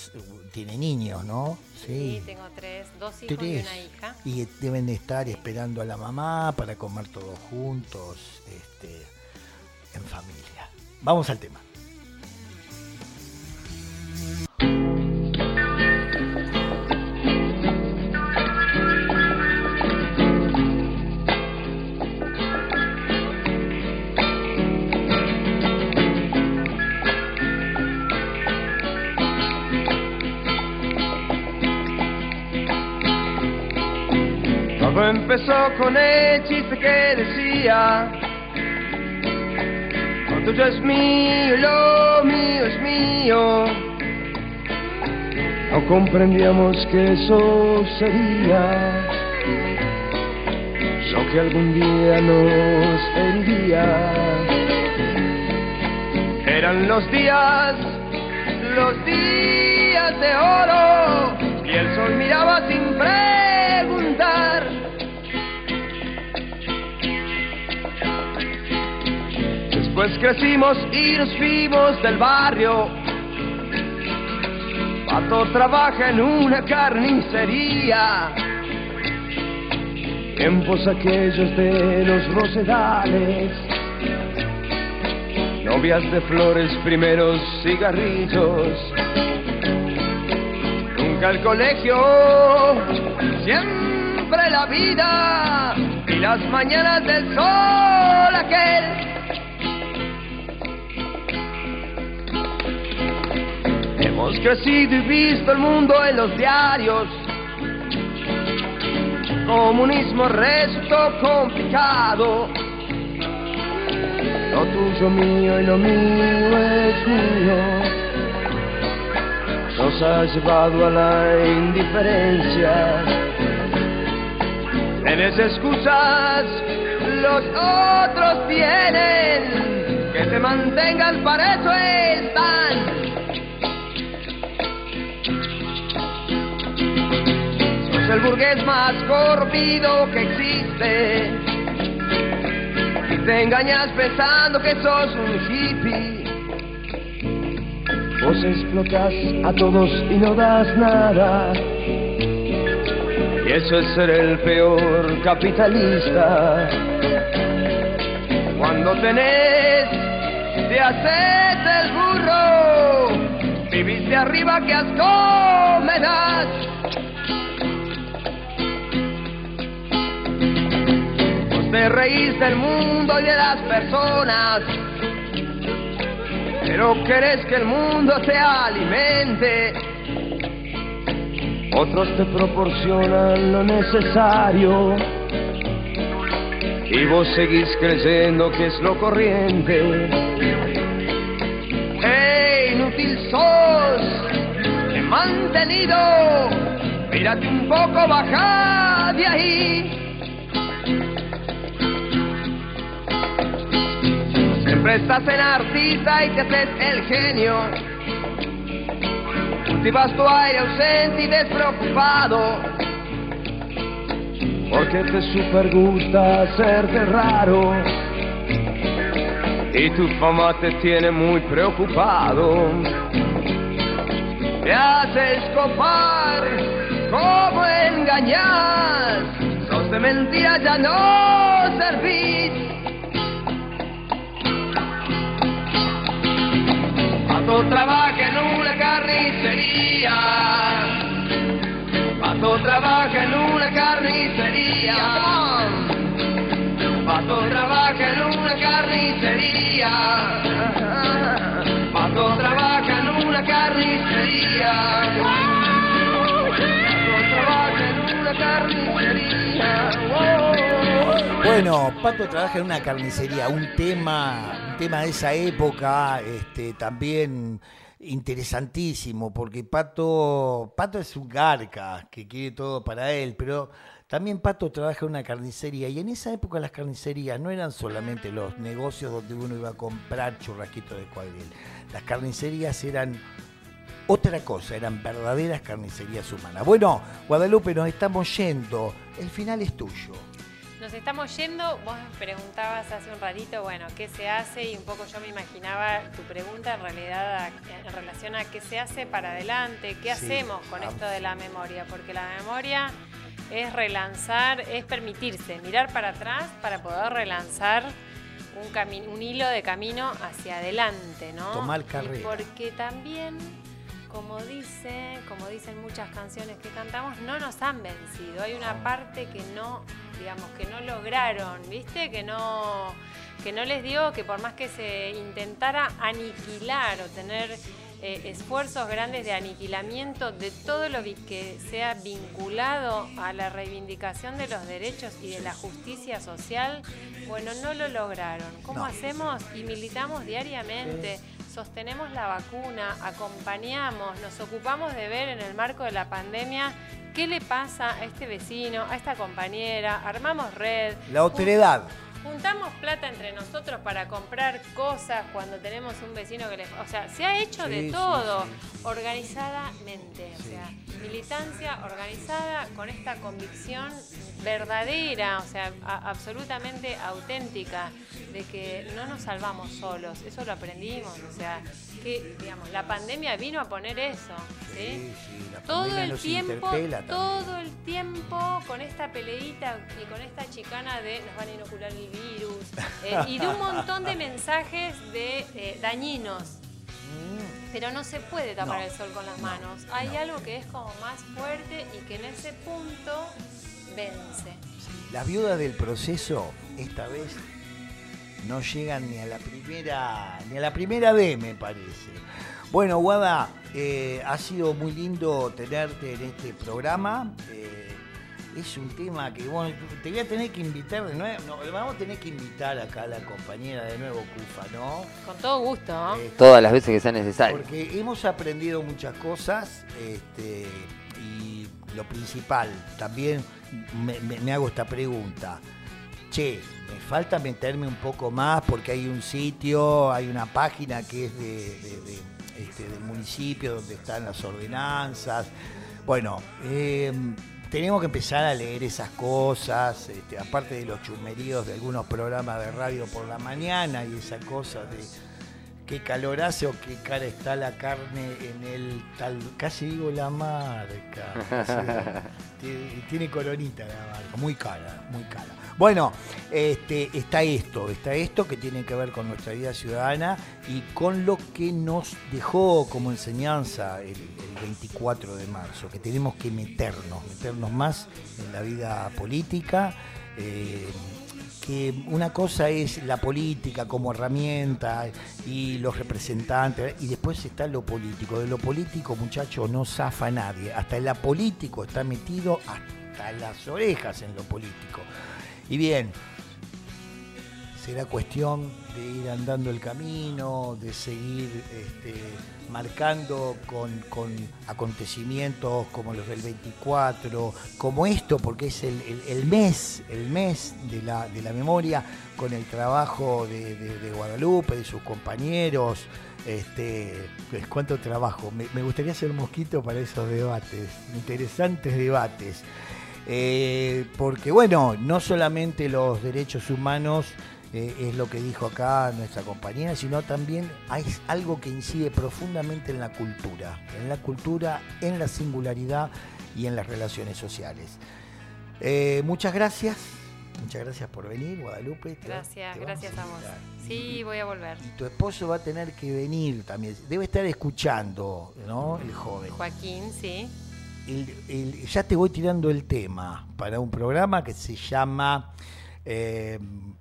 Speaker 1: tiene niños, ¿no?
Speaker 3: Sí, tengo tres, dos hijos y una hija. Y
Speaker 1: deben de estar esperando a la mamá para comer todos juntos, este, en familia. Vamos al tema.
Speaker 7: Empezó con el chiste que decía, lo tuyo es mío, lo mío es mío. No comprendíamos que eso sería lo que algún día nos heriría. Eran los días, los días de oro, y el sol miraba sin preguntar Pues crecimos y nos fuimos del barrio. Pato trabaja en una carnicería. Tiempos aquellos de los rosedales. Novias de flores, primeros cigarrillos. Nunca el colegio, siempre la vida y las mañanas del sol aquel Hemos crecido y visto el mundo en los diarios. Comunismo resultó complicado. Lo tuyo mío y lo mío es mío. Nos ha llevado a la indiferencia. Tienes excusas, los otros tienen. Que te mantengan, para eso están el burgués más corrido que existe. Y te engañas pensando que sos un hippie. Vos explotas a todos y no das nada. Y eso es ser el peor capitalista. Cuando tenés, te haces el burro. Vivís de arriba que asco me. Te reís del mundo y de las personas, pero querés que el mundo te alimente. Otros te proporcionan lo necesario y vos seguís creyendo que es lo corriente. ¡Hey, inútil sos! He mantenido Mírate un poco, baja de ahí. Siempre estás en artista y te haces el genio. Cultivas tu aire ausente y despreocupado. Porque te super gusta hacerte raro. Y tu fama te tiene muy preocupado. Te haces copar, como engañas. Sos de mentira, ya no servís. Pato trabaja en una carnicería. Pato trabaja en una carnicería. Pato trabaja en una carnicería. Pato trabaja en una carnicería. Pato trabaja en una carnicería.
Speaker 1: Bueno, Pato trabaja en una carnicería, un tema, tema de esa época, este, también interesantísimo, porque Pato, Pato es un garca que quiere todo para él, pero también Pato trabaja en una carnicería y en esa época las carnicerías no eran solamente los negocios donde uno iba a comprar churrasquitos de cuadril. Las carnicerías eran otra cosa, eran verdaderas carnicerías humanas. Bueno, Guadalupe, nos estamos yendo. El final es tuyo.
Speaker 3: Nos estamos yendo, vos preguntabas hace un ratito, bueno, ¿qué se hace? Y un poco yo me imaginaba tu pregunta en realidad en relación a qué se hace para adelante, qué hacemos con esto de la memoria, porque la memoria es relanzar, es permitirse mirar para atrás para poder relanzar un, un hilo de camino hacia adelante, ¿no?
Speaker 1: Tomar carrera.
Speaker 3: porque también como dice, como dicen muchas canciones que cantamos, no nos han vencido. Hay una parte que no, digamos, que no lograron, ¿viste? Que no, que no les dio, que por más que se intentara aniquilar o tener eh, esfuerzos grandes de aniquilamiento de todo lo que sea vinculado a la reivindicación de los derechos y de la justicia social, bueno, no lo lograron. ¿Cómo hacemos? Y militamos diariamente sostenemos la vacuna, acompañamos, nos ocupamos de ver en el marco de la pandemia qué le pasa a este vecino, a esta compañera, armamos red.
Speaker 1: La otredad.
Speaker 3: Juntamos plata entre nosotros para comprar cosas cuando tenemos un vecino que les... O sea, se ha hecho de todo organizadamente. O sea, militancia organizada con esta convicción verdadera, o sea, absolutamente auténtica, de que no nos salvamos solos. Eso lo aprendimos. O sea, que, digamos, la pandemia vino a poner eso. ¿sí? todo el tiempo, todo el tiempo con esta peleita y con esta chicana de nos van a inocular el virus eh, y de un montón de mensajes de eh, dañinos. Mm. Pero no se puede tapar el sol con las manos. Hay algo que es como más fuerte y que en ese punto vence.
Speaker 1: La viuda del proceso esta vez no llegan ni a la primera ni a la primera D, me parece. Bueno, Guada, eh, ha sido muy lindo tenerte en este programa. Eh, es un tema que, bueno, te voy a tener que invitar de nuevo. No, vamos a tener que invitar acá a la compañera de nuevo, Cufa, ¿no?
Speaker 3: Con todo gusto, ¿no?
Speaker 2: Este, Todas las veces que sea necesario.
Speaker 1: Porque hemos aprendido muchas cosas este, y lo principal, también me, hago esta pregunta. Che, me falta meterme un poco más porque hay un sitio, hay una página que es de este, del municipio donde están las ordenanzas. Bueno, em, tenemos que empezar a leer esas cosas, este, aparte de los chumeríos de algunos programas de radio por la mañana y esa cosa de qué calor hace o qué cara está la carne en el tal, casi digo la marca, tiene, tiene coronita la marca, muy cara, muy cara. Bueno, este, está esto, está esto que tiene que ver con nuestra vida ciudadana y con lo que nos dejó como enseñanza el, 24 de marzo, que tenemos que meternos, meternos más en la vida política. Eh, que una cosa es la política como herramienta y los representantes, y después está lo político. De lo político, muchachos, no zafa nadie. Hasta el apolítico está metido hasta las orejas en lo político. Y bien, será cuestión de ir andando el camino, de seguir este, marcando con, acontecimientos como los del 24, como esto, porque es el, mes, el mes de la, de la, memoria, con el trabajo de, Guadalupe, de sus compañeros. Este, pues, ¿Cuánto trabajo? Me, gustaría ser mosquito para esos debates, interesantes debates. Eh, porque bueno, no solamente los derechos humanos eh, es lo que dijo acá nuestra compañera, sino también hay algo que incide profundamente en la cultura, en la cultura, en la singularidad y en las relaciones sociales. Eh, muchas gracias, muchas gracias por venir, Guadalupe.
Speaker 3: Gracias, gracias a, vos. Sí, voy a volver.
Speaker 1: Y tu esposo va a tener que venir también, debe estar escuchando, ¿no? El joven.
Speaker 3: Joaquín, sí.
Speaker 1: Ya te voy tirando el tema para un programa que se llama eh,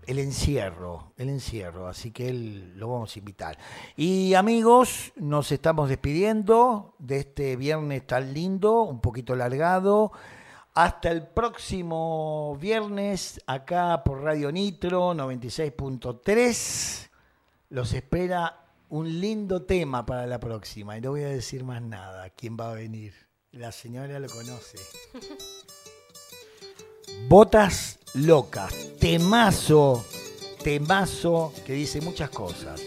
Speaker 1: el encierro, el encierro, así que lo vamos a invitar. Y amigos, nos estamos despidiendo de este viernes tan lindo, un poquito largado. Hasta el próximo viernes, acá por Radio Nitro 96.3. Los espera un lindo tema para la próxima. Y no voy a decir más nada. ¿Quién va a venir? La señora lo conoce. Botas locas. Temazo, temazo que dice muchas cosas.